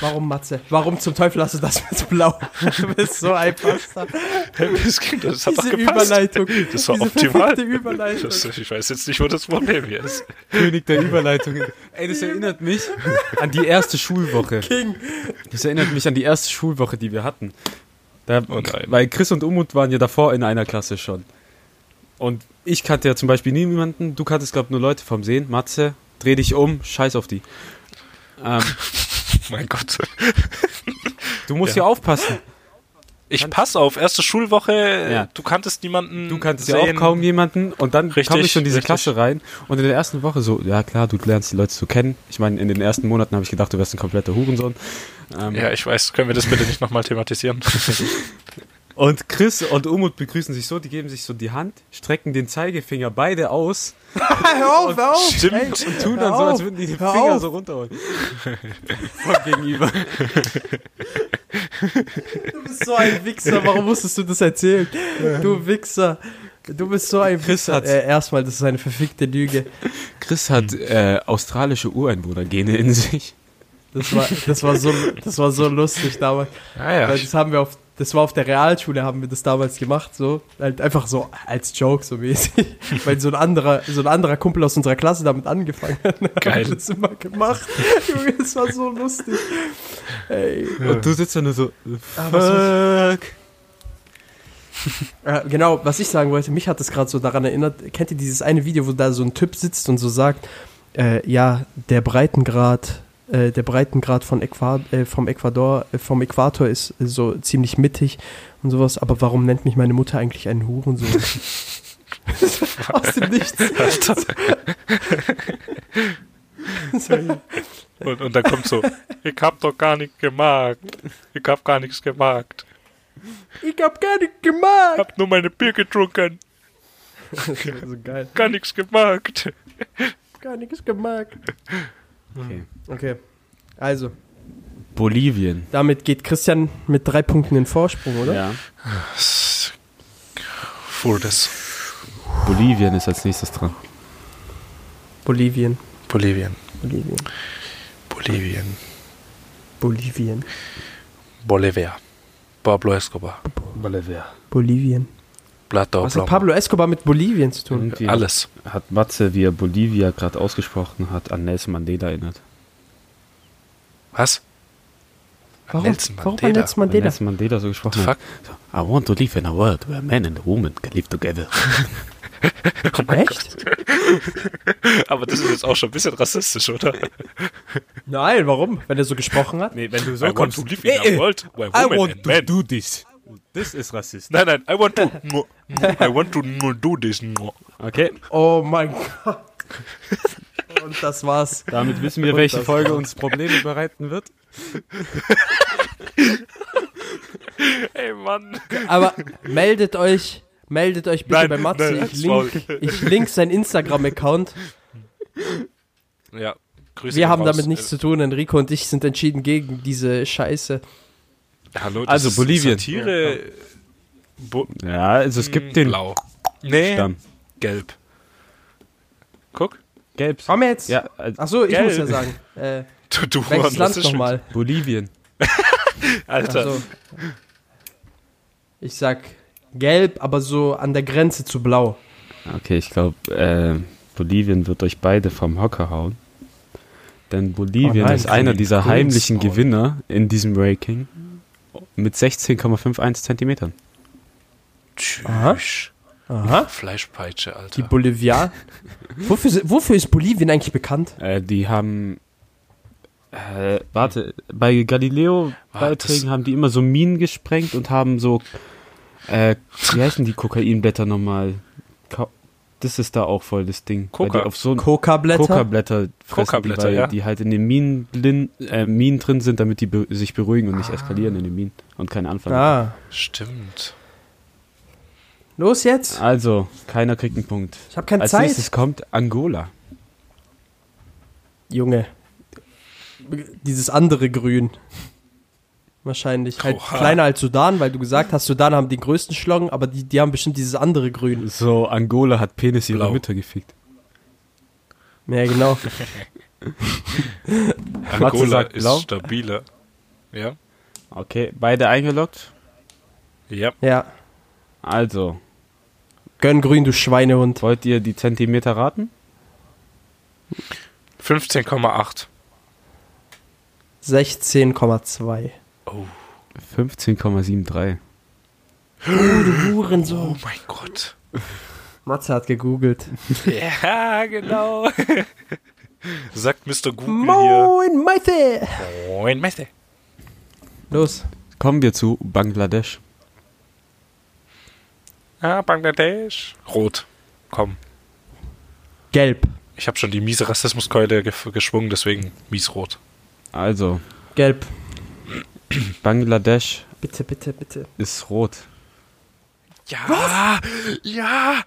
Warum, Matze? Warum zum Teufel hast du das mit blau? Du bist so ein Bastard. Das, klingt- das hat doch Diese gepasst. Überleitung. Das war diese optimal. Überleitung. Das, ich weiß jetzt nicht, wo das Problem hier ist. König der Überleitungen. Ey, das erinnert mich an die erste Schulwoche. King. Das erinnert mich an die erste Schulwoche, die wir hatten. Da, Oh weil Chris und Umut waren ja davor in einer Klasse schon. Und ich kannte ja zum Beispiel niemanden. Du kanntest, glaube ich, nur Leute vom Sehen. Matze, dreh dich um, scheiß auf die. Ähm, (laughs) Mein Gott. du musst Ja. hier aufpassen. Ich pass auf, erste Schulwoche, Ja. du kanntest niemanden. Du kanntest sehen. ja auch kaum jemanden und dann Richtig, kam ich schon in diese richtig. Klasse rein und in der ersten Woche so, ja klar, du lernst die Leute so kennen. Ich meine, in den ersten Monaten habe ich gedacht, du wärst ein kompletter Hurensohn. Ähm, Ja, ich weiß, können wir das bitte nicht nochmal thematisieren? (laughs) Und Chris und Umut begrüßen sich so, die geben sich so die Hand, strecken den Zeigefinger beide aus (laughs) Hör auf, hör auf. Stimmt. Ey, und tun dann so, als würden die den hör Finger auf. so runterholen. (laughs) Von gegenüber. Du bist so ein Wichser. Warum musstest du das erzählen? Du Wichser. Du bist so ein Chris Wichser. hat's- Äh, erstmal, das ist eine verfickte Lüge. Chris hat äh, australische Ureinwohnergene in sich. Das war, das war so, das war so lustig damals. Ah ja, das haben wir auf, das war auf der Realschule, haben wir das damals gemacht, so. Halt einfach so als Joke, so mäßig. (laughs) Weil so ein anderer, so ein anderer Kumpel aus unserer Klasse damit angefangen hat. Dann Geil. Haben wir das immer gemacht. (laughs) Junge, das war so lustig. Ey. Und du sitzt da nur so, Ah, fuck. Äh, genau, was ich sagen wollte, mich hat das gerade so daran erinnert, kennt ihr dieses eine Video, wo da so ein Typ sitzt und so sagt, äh, ja, der Breitengrad, äh, der Breitengrad von Äqua äh, vom Ecuador, äh, vom Äquator ist so ziemlich mittig und sowas, aber warum nennt mich meine Mutter eigentlich einen Hurensohn? (laughs) Aus dem Nichts. (laughs) Und, und dann kommt so, ich hab doch gar nichts gemacht. Ich hab gar nichts gemacht. Ich hab gar nicht gemacht. Hab nur meine Bier getrunken. Das (laughs) war so geil. Gar nichts gemacht. Gar nichts gemacht. Okay. Okay, also, Bolivien. damit geht Christian mit drei Punkten in Vorsprung, oder? Ja. Fuhr das. Bolivien ist als nächstes dran. Bolivien. Bolivien. Bolivien. Bolivien. Bolivien. Bolivia. Pablo Escobar. Bolivien. Plata Was hat Pablo Escobar mit Bolivien zu tun? Irgendwie Alles. hat Matze, wie er Bolivia gerade ausgesprochen hat, an Nelson Mandela erinnert. Was? Warum? Nelson Warum Mandela. an Nelson Weil Mandela? Nelson Mandela so gesprochen Fuck. hat. So, I want to live in a world where man and woman can live together. (laughs) Oh Echt? Aber das ist jetzt auch schon ein bisschen rassistisch, oder? Nein, warum? Wenn er so gesprochen hat? Nee, wenn du I want to live in a world where I women want and to men. do this. Das ist Rassist. Nein, nein, I want to, (laughs) I want to do this. Okay, Oh mein (laughs) Gott. Und das war's. damit wissen wir, welche Folge war's. uns Probleme bereiten wird. (laughs) Ey, Mann. Aber meldet euch, meldet euch bitte Nein, bei Matze. nein, ich, link, ich link sein Instagram-Account. Ja, Grüße Wir haben raus. damit nichts zu tun. Enrico und ich sind entschieden gegen diese Scheiße. Äh, Hallo, das Also, ist Bolivien. Satire. Bo Ja, also es gibt den Blau. Nee, Stamm. gelb. Guck. Gelb. Haben wir jetzt? Ja, also Achso, ich Gelb. muss ja sagen. Äh, (laughs) Du, du welches Land nochmal? Bolivien. (laughs) Alter. Achso. Ich sag gelb, aber so an der Grenze zu blau. Okay, ich glaube, äh, Bolivien wird euch beide vom Hocker hauen. Denn Bolivien Oh nein, ist einer dieser heimlichen. Gewinner in diesem Ranking mit 16,51 Zentimetern. Tschüss. Aha. Fleischpeitsche, Die Alter. Bolivianer. (laughs) wofür, wofür ist Bolivien eigentlich bekannt? Äh, die haben. Äh, warte, bei Galileo-Beiträgen haben die immer so Minen gesprengt und haben so. Äh, wie heißen die Kokainblätter nochmal? Ka das ist da auch voll das Ding. Coca. die auf so Coca-Blätter? Coca-Blätter fressen, Coca-Blätter, die, weil ja. die halt in den Minen, blin, äh, Minen drin sind, damit die be sich beruhigen und nicht eskalieren in den Minen und keinen Anfall. haben. ah. Stimmt. Los jetzt. Also, keiner kriegt einen Punkt. Ich habe keine Als Zeit. nächstes kommt Angola. Junge. Dieses andere Grün. Wahrscheinlich. Halt Oha. kleiner als Sudan, weil du gesagt hast, Sudan haben den größten Schlong, aber die, die haben bestimmt dieses andere Grün. So, Angola hat Penis ihrer Blau. Mütter gefickt. Ja, genau. (laughs) Angola sagt ist blau. stabiler. Ja. Okay, beide eingeloggt. Ja. Ja. Also, Gönn grün, du Schweinehund. wollt ihr die Zentimeter raten? 15,8. 16,2. 15,73. Du Hurensohn. Oh mein Gott. Matze hat gegoogelt. Ja, genau. (laughs) Sagt Mr. Google Moin, Matze! hier. Moin, Meister. Los. Kommen wir zu Bangladesch. Ah, Bangladesch. Rot. Komm. Gelb. Ich habe schon die miese Rassismuskeule ge geschwungen, deswegen miesrot. Also, Gelb. Bangladesch Bitte, bitte, bitte. ist rot. Ja. Ja.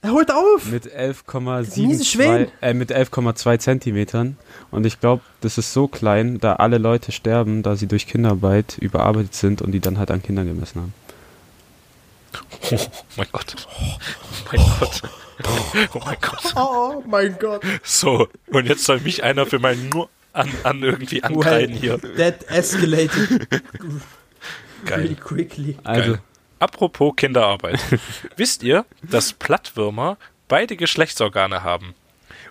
Er holt auf! Mit Miese 11,72 Schwäne. äh, mit 11,2 Zentimetern. Und ich glaube, das ist so klein, da alle Leute sterben, da sie durch Kinderarbeit überarbeitet sind und die dann halt an Kindern gemessen haben. Oh mein Gott. Oh mein Gott. Oh mein Gott. Oh mein Gott. So, und jetzt soll mich einer für mein nur an, an irgendwie ankreiden hier. That escalated Geil. pretty quickly. Also, Geil. Apropos Kinderarbeit. (laughs) Wisst ihr, dass Plattwürmer beide Geschlechtsorgane haben?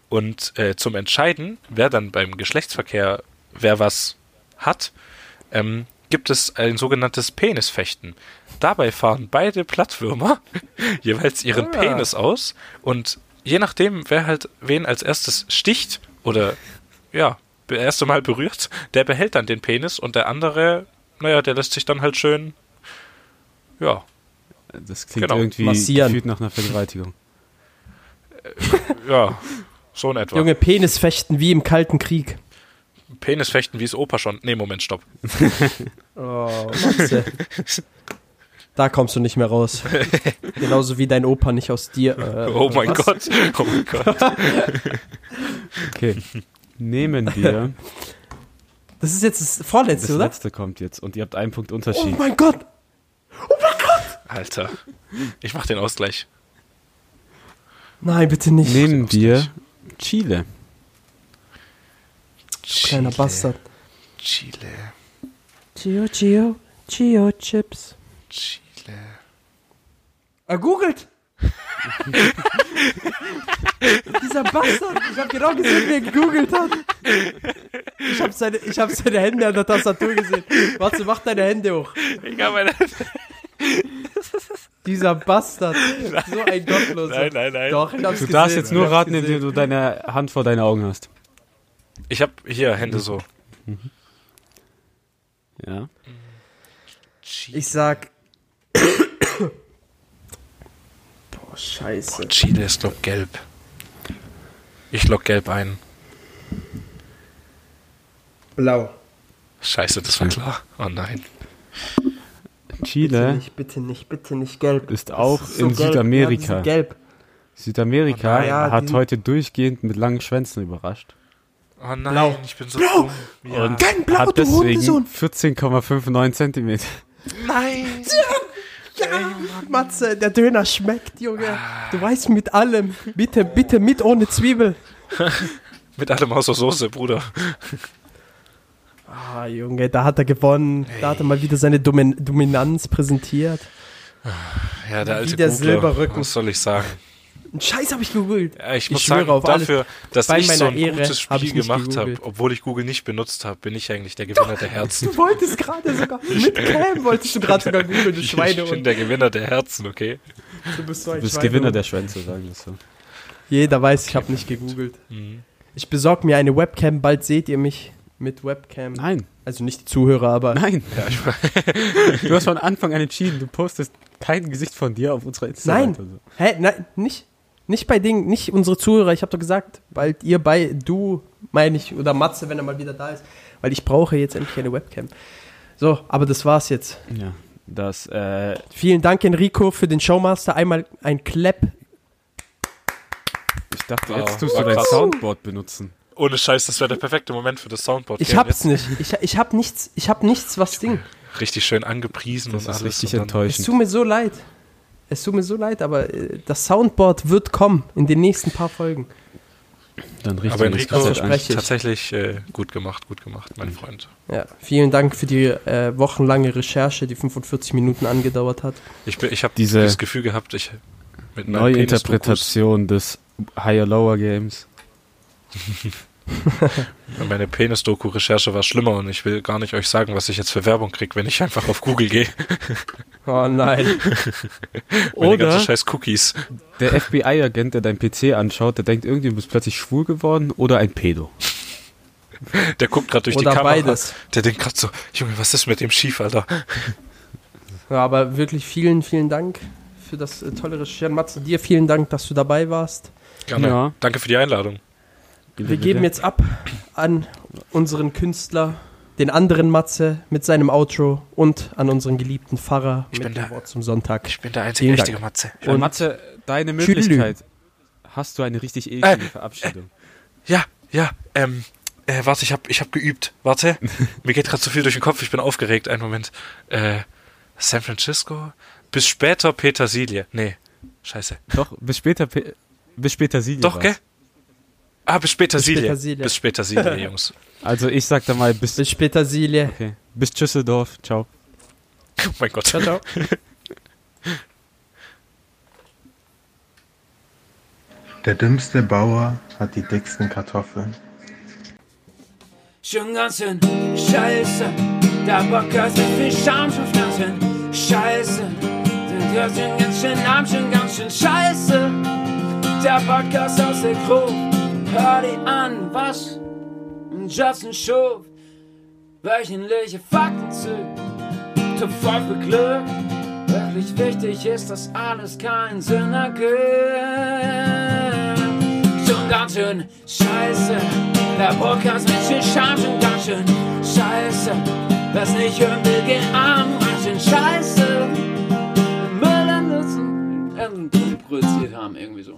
Und äh, zum Entscheiden, wer dann beim Geschlechtsverkehr, wer was hat, ähm, gibt es ein sogenanntes Penisfechten. Dabei fahren beide Plattwürmer (laughs) jeweils ihren Ah. Penis aus und je nachdem, wer halt wen als erstes sticht oder ja, erste Mal berührt, der behält dann den Penis und der andere, naja, der lässt sich dann halt schön, ja, das klingt Genau. irgendwie Massieren. gefühlt nach einer Vergewaltigung. ja, so in etwa. Junge, Penisfechten wie im Kalten Krieg. Penisfechten, wie es Opa schon. Nee, Moment, stopp. (laughs) Oh, Matze. Da kommst du nicht mehr raus. (laughs) Genauso wie dein Opa nicht aus dir. Äh, oh mein was? Gott. Oh mein Gott. Okay. (laughs) Nehmen wir. (laughs) Das ist jetzt das vorletzte, Das oder? letzte kommt jetzt und ihr habt einen Punkt Oh Unterschied. mein Gott! Alter. Ich mach den Ausgleich. Nein, bitte nicht. Nehmen wir Chile. Kleiner Bastard. Chile. Gio, Gio, Gio Chips. Chile. Er googelt! (laughs) Dieser Bastard! Ich hab genau gesehen, wie er gegoogelt hat. Ich hab, seine, ich hab seine Hände an der Tastatur gesehen. Warte, mach deine Hände hoch. Ich hab meine. Dieser Bastard. So ein Gottloser. Nein, nein, nein. Doch, ich hab's Du gesehen. darfst jetzt nur raten, indem du deine Hand vor deine Augen hast. Ich habe hier Hände so. Ja. Ich sag. Boah, scheiße. Chile ist glaub gelb. Ich log gelb ein. Blau. Scheiße, das war klar. Oh nein. Bitte Chile, nicht, bitte nicht, bitte nicht gelb. Ist auch in gelb. Südamerika. Ja, gelb. Südamerika Oh ja, hat heute durchgehend mit langen Schwänzen überrascht. Oh nein, Blau. ich bin so dumm. Ja. Und Kein Blau, hat du deswegen Hundesohn. 14,59 Zentimeter. Nein! Ja, Matze, der Döner schmeckt, Junge. Du weißt mit allem. Bitte, bitte mit ohne Zwiebel. (laughs) Mit allem außer Soße, Bruder. Ah, Junge, da hat er gewonnen. Da hat er mal wieder seine Domin Dominanz präsentiert. Ja, der alte Wie der Googler. Silberrücken. Was soll ich sagen? Einen Scheiß habe ich gegoogelt. Ja, ich muss schwöre sagen, auf dafür, dass ich so ein Ehre gutes hab ich Spiel nicht gemacht habe, obwohl ich Google nicht benutzt habe, bin ich eigentlich der Gewinner der Herzen. Du wolltest gerade sogar, mit Cam wolltest du gerade sogar googeln, du (laughs) Ich Schweine. bin Und der Gewinner der Herzen, okay? du bist so ein Du bist. Gewinner der Schwänze, sagen wir so. Jeder weiß, ich habe nicht gegoogelt. Mhm. Ich besorge mir eine Webcam, bald seht ihr mich mit Webcam. Nein, Also nicht die Zuhörer, aber nein. (laughs) du hast von Anfang an entschieden, du postest kein Gesicht von dir auf unserer Nein. Instagram. So. Hä, nein, nicht. Nicht bei Dingen, nicht unsere Zuhörer. Ich habe doch gesagt, bald ihr bei, du, meine ich, oder Matze, wenn er mal wieder da ist. Weil ich brauche jetzt endlich eine Webcam. So, aber das war's jetzt. Ja, das, äh, Vielen Dank, Enrico, für den Showmaster. Einmal ein Clap. ich dachte, Wow, jetzt tust du dein. Soundboard benutzen. Ohne Scheiß, das wäre der perfekte Moment für das Soundboard. Ich hab's nicht. Ich, ich hab nichts, ich hab nichts, was Ding. Jetzt Richtig schön angepriesen Das und ist alles. richtig dann- Es enttäuschend. tut mir so leid. Es tut mir so leid, aber äh, das Soundboard wird kommen in den nächsten paar Folgen. Dann richtig Aber Enrico, Das verspreche ich. tatsächlich äh, gut gemacht, gut gemacht, mein Freund. Ja, vielen Dank für die äh, wochenlange Recherche, die 45 Minuten angedauert hat. Ich, bin- ich habe Diese das Gefühl gehabt, ich mit Neuinterpretation des Higher-Lower-Games. (laughs) Meine Penis-Doku-Recherche war schlimmer und ich will gar nicht euch sagen, was ich jetzt für Werbung kriege, wenn ich einfach auf Google gehe. (laughs) Oh nein. (laughs) Meine Oder ganzen scheiß Cookies. der FBI-Agent, der dein PC anschaut, der denkt irgendwie, du bist plötzlich schwul geworden oder ein Pedo. (laughs) Der guckt gerade durch Oder die Kamera. beides. Der denkt gerade so, Junge, was ist mit dem schief, Alter? Ja, aber wirklich vielen, vielen Dank für das äh, tolle Recherchieren. Matze, dir vielen Dank, dass du dabei warst. Gerne. Ja. Danke für die Einladung. Wir geben jetzt ab an unseren Künstler, den anderen Matze mit seinem Outro und an unseren geliebten Pfarrer Ich mit bin dem da. Wort zum Sonntag. Ich bin der Vielen einzige Dank. richtige Matze. Und Matze, deine Tschüdelü. Möglichkeit. Hast du eine richtig eklige Verabschiedung? Ja, ja, ähm, äh, warte, ich hab, ich hab geübt. Warte, (laughs) mir geht gerade zu viel durch den Kopf, ich bin aufgeregt. Einen Moment. Äh, San Francisco? Bis später Petersilie. Nee, scheiße. Doch, bis später, Pe bis später Silie Doch, war's. gell? Ah, bis später Bis Silie. Petersilie. Bis später Silie, (laughs) Jungs. Also ich sag da mal bis, Bis später, Silje. okay. bis Düsseldorf. Ciao. Oh mein Gott. Ciao, ciao. (laughs) Der dümmste Bauer hat die dicksten Kartoffeln. Schon ganz schön scheiße, der Podcast mit viel Charme schon ganz schön scheiße. Der schon ganz schön arm, schon ganz schön scheiße. Der Podcast aus der Gruppe, hör dir an, was Justin Schuf. Wöchentliche Fakten zu, voll für Glück. Wirklich wichtig ist, dass alles keinen Sinn ergibt schon ganz schön scheiße. Der Podcast mit viel Charme schon ganz schön scheiße. Wer's nicht hören will, geht arm, ganz schön scheiße. Müll an Nutzen, produziert haben, irgendwie so.